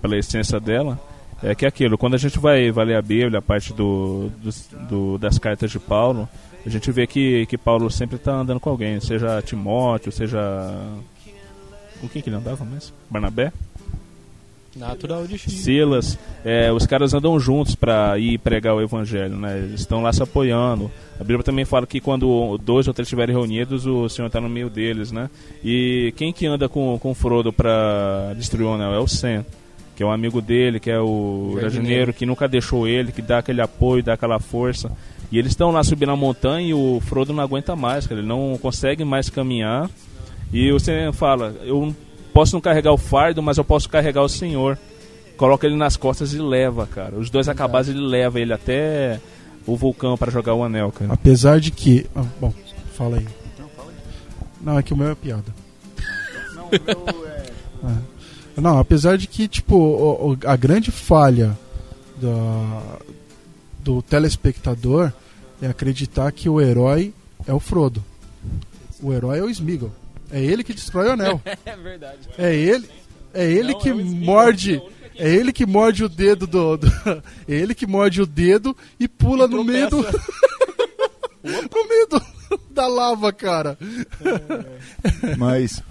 pela essência dela. É que é aquilo, quando a gente vai, vai ler a Bíblia, a parte do, dos- do- das cartas de Paulo, a gente vê que, que Paulo sempre está andando com alguém, seja Timóteo, seja. Com quem que ele andava mesmo? Barnabé? Natural de Chile. Silas, é, os caras andam juntos para ir pregar o evangelho, né? Eles estão lá se apoiando. A Bíblia também fala que quando dois ou três estiverem reunidos, o Senhor está no meio deles, né? E quem que anda com, com Frodo para destruir o anel é o Sam, que é um amigo dele, que é o jardineiro, que nunca deixou ele, que dá aquele apoio, dá aquela força. E eles estão lá subindo a montanha e o Frodo não aguenta mais, cara. ele não consegue mais caminhar. E o Sam fala: Eu posso não carregar o fardo, mas eu posso carregar o Senhor. Coloca ele nas costas e leva, cara. Os dois acabados ele leva ele até o vulcão para jogar o anel, cara. Apesar de que. ah, bom, fala aí. Não, é que o meu é piada. É. <laughs> Não, apesar de que, tipo, o- o- a grande falha da, do telespectador é acreditar que o herói é o Frodo. O herói é o Smeagol. É ele que destrói o anel. <laughs> É verdade. É ele, é ele Não, que é morde. é É ele que morde o dedo do. do- <laughs> é ele que morde o dedo e pula no meio do. <laughs> no meio do, da lava, cara. Mas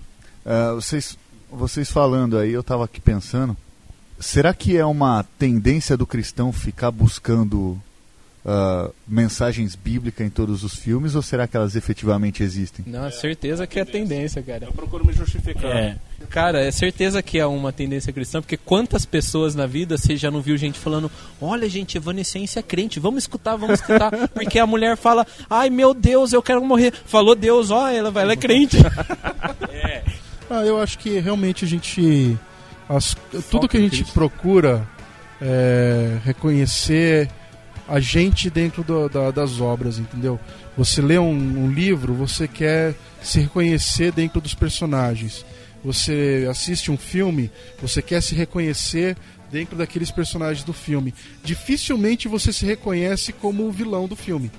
ah, vocês, vocês falando aí, eu tava aqui pensando será que é uma tendência do cristão ficar buscando uh, mensagens bíblicas em todos os filmes ou será que elas efetivamente existem? Não, é certeza que é tendência, cara. Eu procuro me justificar. É. Cara, é certeza que é uma tendência cristã, porque quantas pessoas na vida você já não viu gente falando: Olha, gente, Evanescência é crente, vamos escutar, vamos escutar. <laughs> Porque a mulher fala: Ai meu Deus, eu quero morrer. Falou Deus, ó, ela, vai, ela é crente. <laughs> Ah, eu acho que realmente a gente. as- tudo que a gente procura é reconhecer a gente dentro do- da- das obras, entendeu? Você lê um, um livro, você quer se reconhecer dentro dos personagens. Você assiste um filme, você quer se reconhecer dentro daqueles personagens do filme. Dificilmente você se reconhece como o vilão do filme.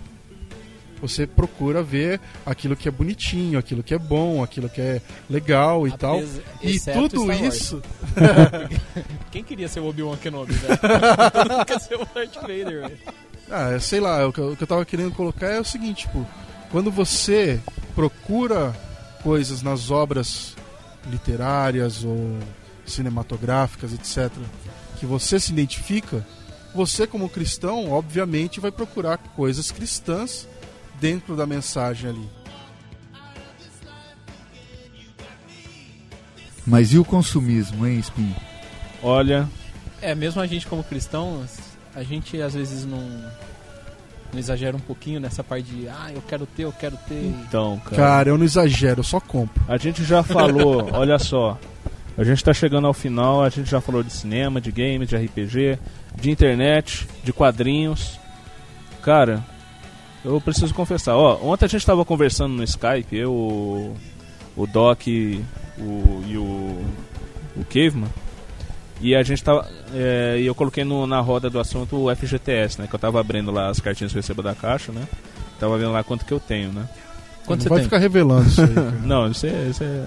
Você procura ver aquilo que é bonitinho, aquilo que é bom, aquilo que é legal e tal. E tudo isso. <laughs> Quem queria ser o Obi-Wan Kenobi, velho? Todo mundo quer ser o Darth Vader, velho. Ah, sei lá, o que, eu, o que eu tava querendo colocar é o seguinte, tipo, quando você procura coisas nas obras literárias ou cinematográficas, etc., que você se identifica, você como cristão, obviamente, vai procurar coisas cristãs dentro da mensagem ali. Mas e o consumismo, hein, Spin? Olha, É, mesmo a gente como cristão, a gente às vezes não, não exagera um pouquinho nessa parte de ah, eu quero ter, eu quero ter. então, cara. Cara, eu não exagero, eu só compro. A gente já <laughs> falou, olha só. A gente tá chegando ao final, a gente já falou de cinema, de games, de RPG, de internet, de quadrinhos. Cara, eu preciso confessar, ó, ontem a gente tava conversando no Skype, eu, o, o Doc o, e o, o Caveman. E a gente tava. é, E eu coloquei no- na roda do assunto o FGTS, né? Que eu tava abrindo lá as cartinhas que eu recebo da caixa, né? Tava vendo lá quanto que eu tenho, né? Quanto não você vai tem? ficar revelando isso aí. <laughs> cara. Não, isso é, isso é.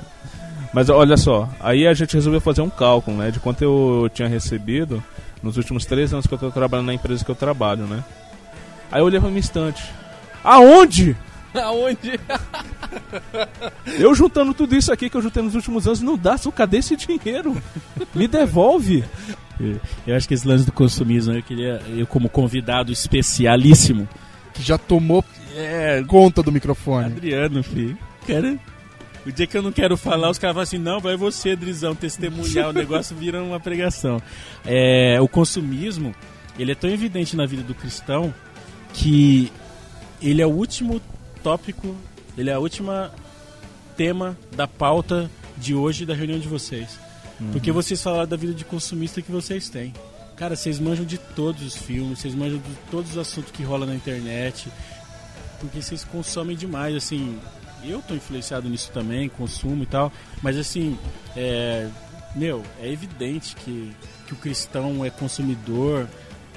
Mas olha só, aí a gente resolveu fazer um cálculo, né? De quanto eu tinha recebido nos últimos três anos que eu tô trabalhando na empresa que eu trabalho, né? Aí eu olhei pra minha estante. Aonde? Aonde? <laughs> Eu juntando tudo isso aqui que eu juntei nos últimos anos, não dá, só cadê esse dinheiro? Me devolve. <laughs> Eu acho que esse lance do consumismo, eu queria, eu como convidado especialíssimo, Que já tomou é, conta do microfone. Adriano, filho. Cara, o dia que eu não quero falar, os caras falam assim, não, vai você, Drizão, testemunhar, o negócio vira uma pregação. É, o consumismo, ele é tão evidente na vida do cristão que ele é o último tópico, ele é a última tema da pauta de hoje da reunião de vocês. Porque vocês falaram da vida de consumista que vocês têm. Cara, vocês manjam de todos os filmes, vocês manjam de todos os assuntos que rolam na internet, porque vocês consomem demais, assim. Eu tô influenciado nisso também, consumo e tal, mas assim, é, meu, é evidente que, que o cristão é consumidor,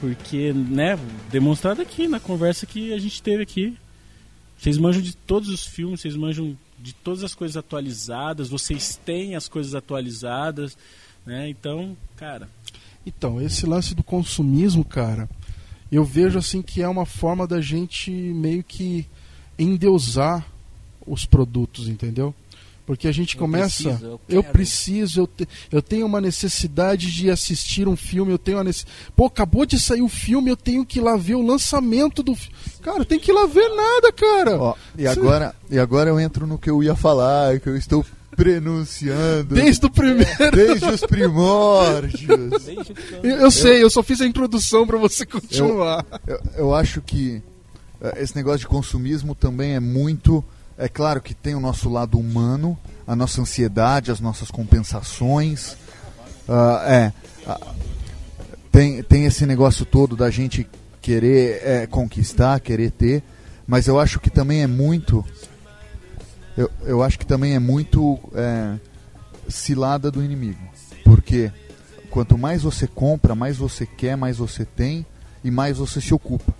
porque, né, demonstrado aqui na conversa que a gente teve aqui. Vocês manjam de todos os filmes, vocês manjam de todas as coisas atualizadas, vocês têm as coisas atualizadas, né? Então, cara, Então, esse lance do consumismo, cara, eu vejo assim que é uma forma da gente meio que endeusar os produtos, entendeu? Porque a gente Eu começa. preciso, eu eu preciso, eu, te- eu tenho uma necessidade de assistir um filme, eu tenho uma necess... Pô, acabou de sair o filme, eu tenho que ir lá ver o lançamento do filme. Cara, tem que ir lá ver nada, cara. Ó, e Sim. agora, e agora eu entro no que eu ia falar, que eu estou prenunciando Desde o primeiro. desde os primórdios. Desde Eu, eu sei, eu só fiz a introdução pra você continuar. Eu, eu acho que eh, esse negócio de consumismo também é muito. É claro que tem o nosso lado humano, a nossa ansiedade, as nossas compensações. Ah, é. ah, tem, tem esse negócio todo da gente querer eh, conquistar, querer ter. Mas eu acho que também é muito. Eu, eu acho que também é muito eh, cilada do inimigo. Porque quanto mais você compra, mais você quer, mais você tem e mais você se ocupa.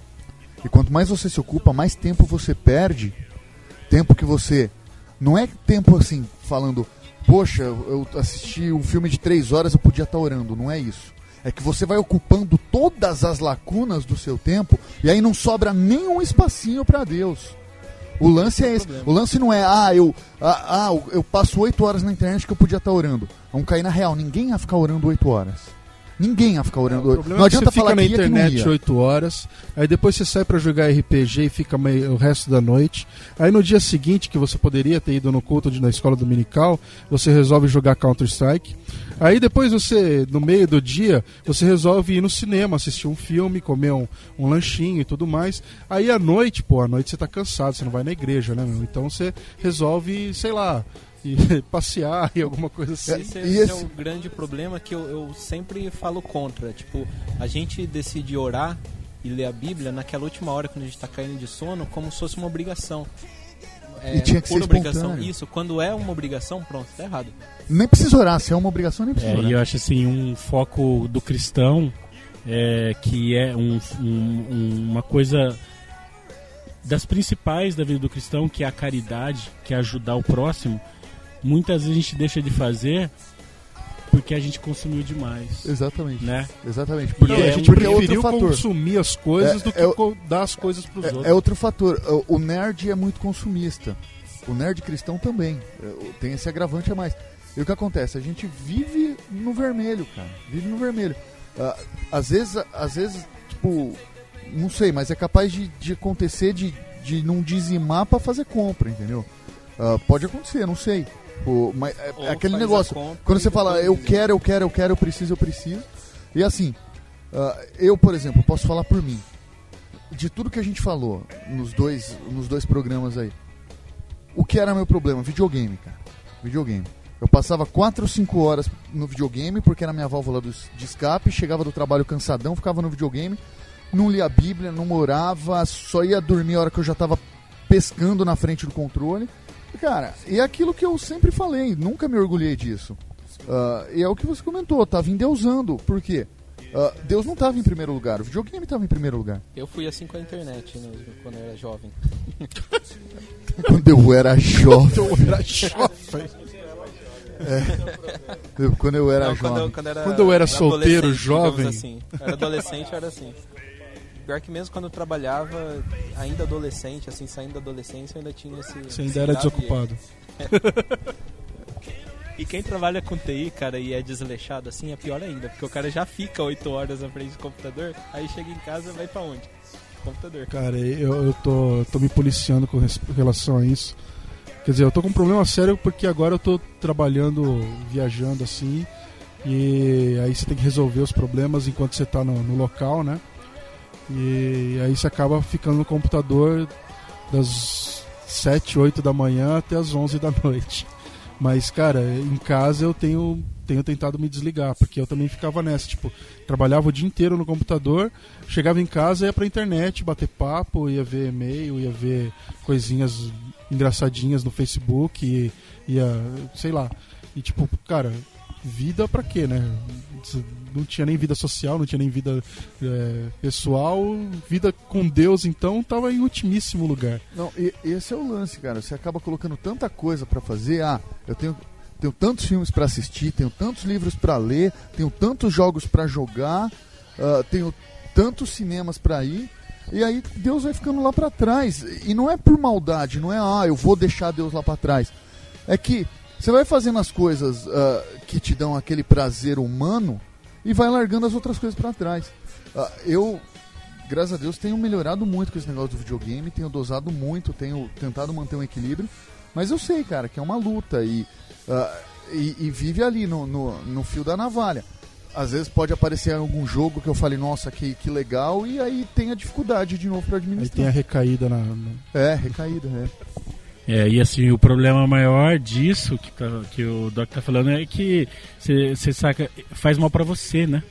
E quanto mais você se ocupa, mais tempo você perde. Tempo que você. Não é tempo assim, falando, poxa, eu assisti um filme de três horas, eu podia estar orando. Não é isso. É que você vai ocupando todas as lacunas do seu tempo e aí não sobra nenhum espacinho para Deus. O lance é esse. O lance não é, ah, eu, ah, ah, eu passo oito horas na internet que eu podia estar orando. Vamos cair na real. Ninguém ia ficar orando oito horas. Ninguém ia ficar orando. O problema não é que adianta você fica falar na que não internet ia. 8 horas, aí depois você sai pra jogar RPG e fica meio, o resto da noite. Aí no dia seguinte, que você poderia ter ido no culto de, na escola dominical, você resolve jogar Counter-Strike. Aí depois você, no meio do dia, você resolve ir no cinema, assistir um filme, comer um, um lanchinho e tudo mais. Aí à noite, pô, à noite você tá cansado, você não vai na igreja, né, meu? Então você resolve, sei lá, ir <laughs> passear e alguma coisa assim. Esse, E esse é esse- o grande problema que eu, eu sempre falo contra. Tipo, a gente decide orar e ler a Bíblia naquela última hora quando a gente tá caindo de sono como se fosse uma obrigação. É, E tinha que por ser obrigação. espontâneo. Isso, quando é uma obrigação, pronto, tá errado. Nem precisa orar, se é uma obrigação, nem precisa É, orar. e eu acho assim, um foco do cristão é, que é um- um- uma coisa das principais da vida do cristão, que é a caridade, que é ajudar o próximo, muitas vezes a gente deixa de fazer porque a gente consumiu demais, Exatamente. né? Exatamente. Porque, Não, é a gente porque é outro preferiu fator. consumir as coisas É, do que é dar as coisas pros outros. É, é outro fator. O- nerd é muito consumista. O nerd cristão também. É, Tem esse agravante a mais. E o que acontece? A gente vive no vermelho, cara. Vive no vermelho. Ah, às vezes, às vezes, tipo, não sei, mas é capaz de, de acontecer de, de não dizimar pra fazer compra, entendeu? Ah, pode acontecer, não sei. Pô, mas é, é aquele negócio. Quando você fala, eu quero, eu quero, eu quero, eu preciso, eu preciso. E assim, ah, eu, por exemplo, posso falar por mim. De tudo que a gente falou nos dois, nos dois programas aí, o que era meu problema? Videogame, cara. Videogame. Eu passava 4 ou 5 horas no videogame, porque era minha válvula de escape, chegava do trabalho cansadão, ficava no videogame, não lia a Bíblia, não orava, só ia dormir a hora que eu já tava pescando na frente do controle. E, Cara, e é aquilo que eu sempre falei, nunca me orgulhei disso. Ah, e é o que você comentou, tava endeusando. Por quê? Ah, Deus não tava em primeiro lugar, o videogame tava em primeiro lugar. Eu fui assim com a internet mesmo, quando eu era jovem. <laughs> Quando eu era jovem. Eu era jovem. eu- Quando eu era Não, quando, jovem. eu, quando, era Quando eu era solteiro, digamos jovem. Assim. Eu era adolescente, eu era assim. Pior que mesmo quando eu trabalhava, ainda adolescente, assim, saindo da adolescência, eu ainda tinha esse. Você ainda era desocupado. <laughs> E quem trabalha com TI, cara, e é desleixado assim, é pior ainda, porque o cara já fica 8 horas na frente do computador, aí chega em casa vai pra onde? Computador. Cara, eu, eu tô, eu tô me policiando com relação a isso. Quer dizer, eu tô com um problema sério porque agora eu tô trabalhando, viajando assim. E aí você tem que resolver os problemas enquanto você tá no, no local, né? E aí você acaba ficando no computador das 7, 8 da manhã até as 11 da <laughs> noite. Mas, cara, em casa eu tenho, tenho tentado me desligar, porque eu também ficava nessa, tipo, trabalhava o dia inteiro no computador, chegava em casa, ia pra internet, bater papo, ia ver e-mail, ia ver coisinhas engraçadinhas no Facebook, ia, sei lá. E tipo, cara, vida pra quê, né? Não tinha nem vida social, não tinha nem vida é, pessoal, vida com Deus, então tava em ultimíssimo lugar. Não, e, esse é o lance, cara. Você acaba colocando tanta coisa pra fazer. Ah, eu tenho, tenho tantos filmes pra assistir, tenho tantos livros pra ler, tenho tantos jogos pra jogar, ah, tenho tantos cinemas pra ir. E aí Deus vai ficando lá pra trás. E não é por maldade, não é, ah, eu vou deixar Deus lá pra trás. É que você vai fazendo as coisas ah, que te dão aquele prazer humano e vai largando as outras coisas pra trás. Ah, eu, graças a Deus, tenho melhorado muito com esse negócio do videogame, tenho dosado muito, tenho tentado manter um equilíbrio, mas eu sei, cara, que é uma luta e, ah, e, e vive ali no, no, no fio da navalha. Às vezes pode aparecer algum jogo que eu fale, nossa, que, que legal, e aí tem a dificuldade de novo pra Aí tem a administrar. recaída na. na- É, recaída, é. É, e assim, o problema maior disso que, tá- que o Doc tá falando é que você saca, faz mal pra você, né?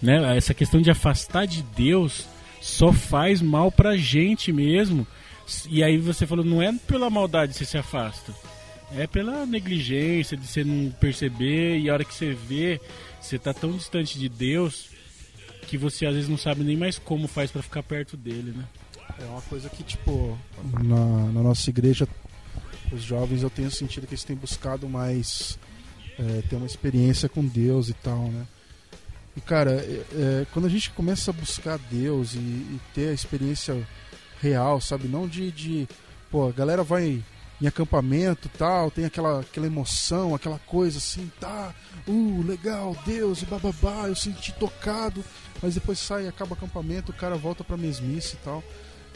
né? Essa questão de afastar de Deus só faz mal pra gente mesmo. E aí você falou, não é pela maldade que você se afasta. É pela negligência de você não perceber e a hora que você vê, você tá tão distante de Deus que você às vezes não sabe nem mais como faz pra ficar perto dele, né? É uma coisa que, tipo, na, na nossa igreja, os jovens eu tenho sentido que eles têm buscado mais é, ter uma experiência com Deus e tal, né? E, cara, é, é, quando a gente começa a buscar Deus e, e ter a experiência real, sabe? Não de, de. Pô, a galera vai em acampamento tal, tem aquela, aquela emoção, aquela coisa assim, tá, uh, legal, Deus, e bababá, eu senti tocado, mas depois sai, acaba o acampamento, o cara volta pra mesmice e tal.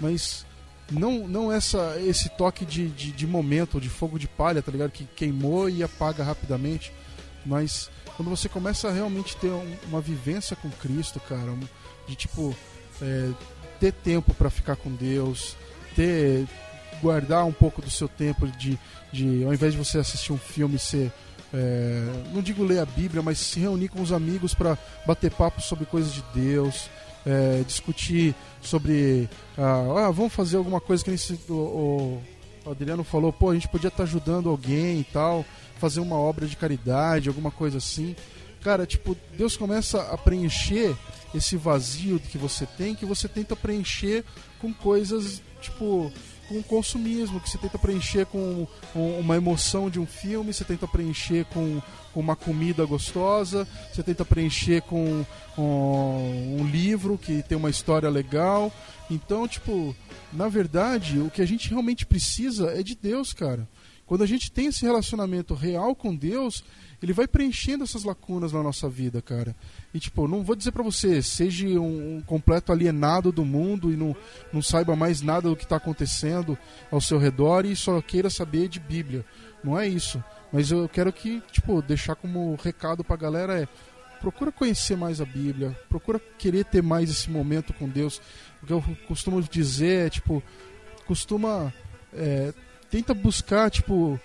Mas não, não essa, esse toque de, de, de momento, de fogo de palha, tá ligado? Que queimou e apaga rapidamente. Mas quando você começa a realmente ter um, uma vivência com Cristo, cara, um, de tipo é, ter tempo para ficar com Deus, ter guardar um pouco do seu tempo de, de ao invés de você assistir um filme ser é, não digo ler a Bíblia, mas se reunir com os amigos para bater papo sobre coisas de Deus, é, discutir sobre ah, ah, vamos fazer alguma coisa que nem o, o Adriano falou, pô, a gente podia estar tá ajudando alguém e tal, fazer uma obra de caridade, alguma coisa assim. Cara, tipo, Deus começa a preencher esse vazio que você tem, que você tenta preencher com coisas, tipo, com consumismo, que você tenta preencher com uma emoção de um filme, você tenta preencher com, uma comida gostosa, você tenta preencher com um livro que tem uma história legal. Então, tipo, na verdade, o que a gente realmente precisa é de Deus, cara. Quando a gente tem esse relacionamento real com Deus, ele vai preenchendo essas lacunas na nossa vida, cara. E tipo, não vou dizer para você, seja um, um, completo alienado do mundo e não, não saiba mais nada do que está acontecendo ao seu redor e só queira saber de Bíblia. Não é isso. Mas eu quero que, tipo, deixar como recado pra galera é procura conhecer mais a Bíblia, procura querer ter mais esse momento com Deus. O que eu costumo dizer é, tipo, costuma. É, tenta buscar, tipo,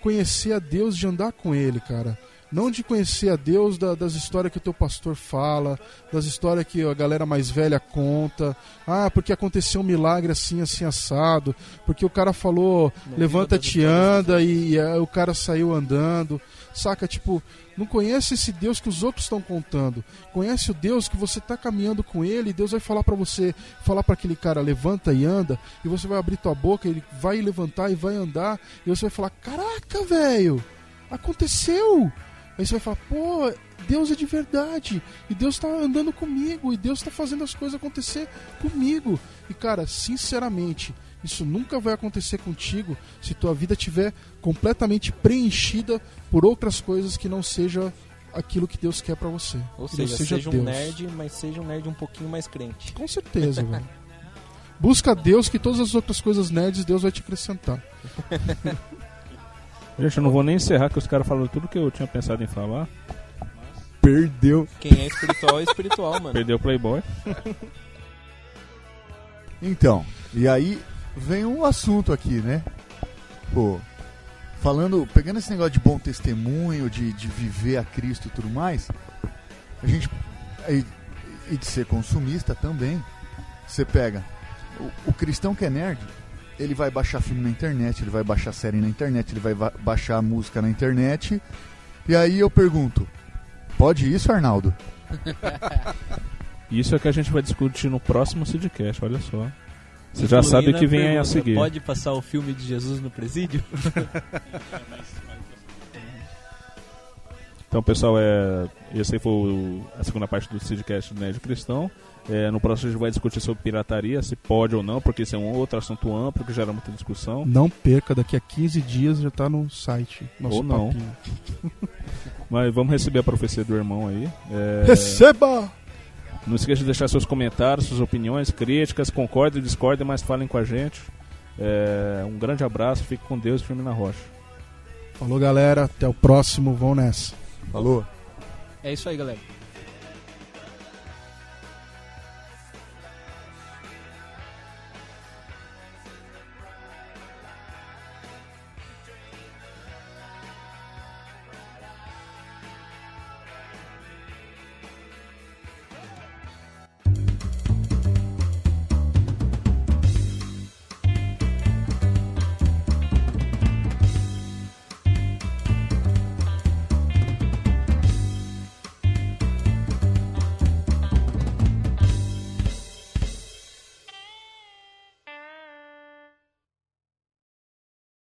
conhecer a Deus, de andar com Ele, cara. Não de conhecer a Deus da, das histórias que o teu pastor fala, das histórias que a galera mais velha conta. Ah, porque aconteceu um milagre assim, assim, assado. Porque o cara falou, levanta-te anda, e, e, e o cara saiu andando. Saca? Tipo, não conhece esse Deus que os outros estão contando. Conhece o Deus que você está caminhando com ele e Deus vai falar para você, falar para aquele cara, levanta e anda, e você vai abrir tua boca, ele vai levantar e vai andar, e você vai falar: "Caraca, velho! Aconteceu!" Aí você vai falar: "Pô, Deus é de verdade, e Deus está andando comigo, e Deus está fazendo as coisas acontecer comigo". E cara, sinceramente, isso nunca vai acontecer contigo se tua vida estiver completamente preenchida por outras coisas que não seja aquilo que Deus quer para você. Ou seja, seja, seja um nerd, mas seja um nerd um pouquinho mais crente. Com certeza, velho. Busca Deus que todas as outras coisas nerds Deus vai te acrescentar. <laughs> Gente, eu não vou nem encerrar que os caras falaram tudo que eu tinha pensado em falar. Perdeu. Quem é espiritual é espiritual, mano. Perdeu o Playboy. Então, e aí vem um assunto aqui, né? Pô, falando, pegando esse negócio de bom testemunho, de, de viver a Cristo e tudo mais, a gente. E, e de ser consumista também. Você pega o, o, cristão que é nerd, ele vai baixar filme na internet, ele vai baixar série na internet, ele vai baixar música na internet. E aí eu pergunto: pode isso, Arnaldo? <laughs> Isso é que a gente vai discutir no próximo Sidcast, olha só. Você já sabe o que vem aí a seguir. Pode passar o filme de Jesus no presídio? <laughs> então, pessoal, é, esse aí foi o, a segunda parte do Sidcast do Nerd Cristão. É, no próximo a gente vai discutir sobre pirataria, se pode ou não, porque esse é um outro assunto amplo que gera muita discussão. Não perca, daqui a 15 dias já está no site. Nosso ou não. <laughs> Mas vamos receber a profecia do irmão aí. É... Receba! Não esqueça de deixar seus comentários, suas opiniões, críticas, concordem, discordem, mas falem com a gente. É, um grande abraço, fique com Deus e firme na rocha. Falou, galera. Até o próximo. Vão nessa. Falou. É isso aí, galera.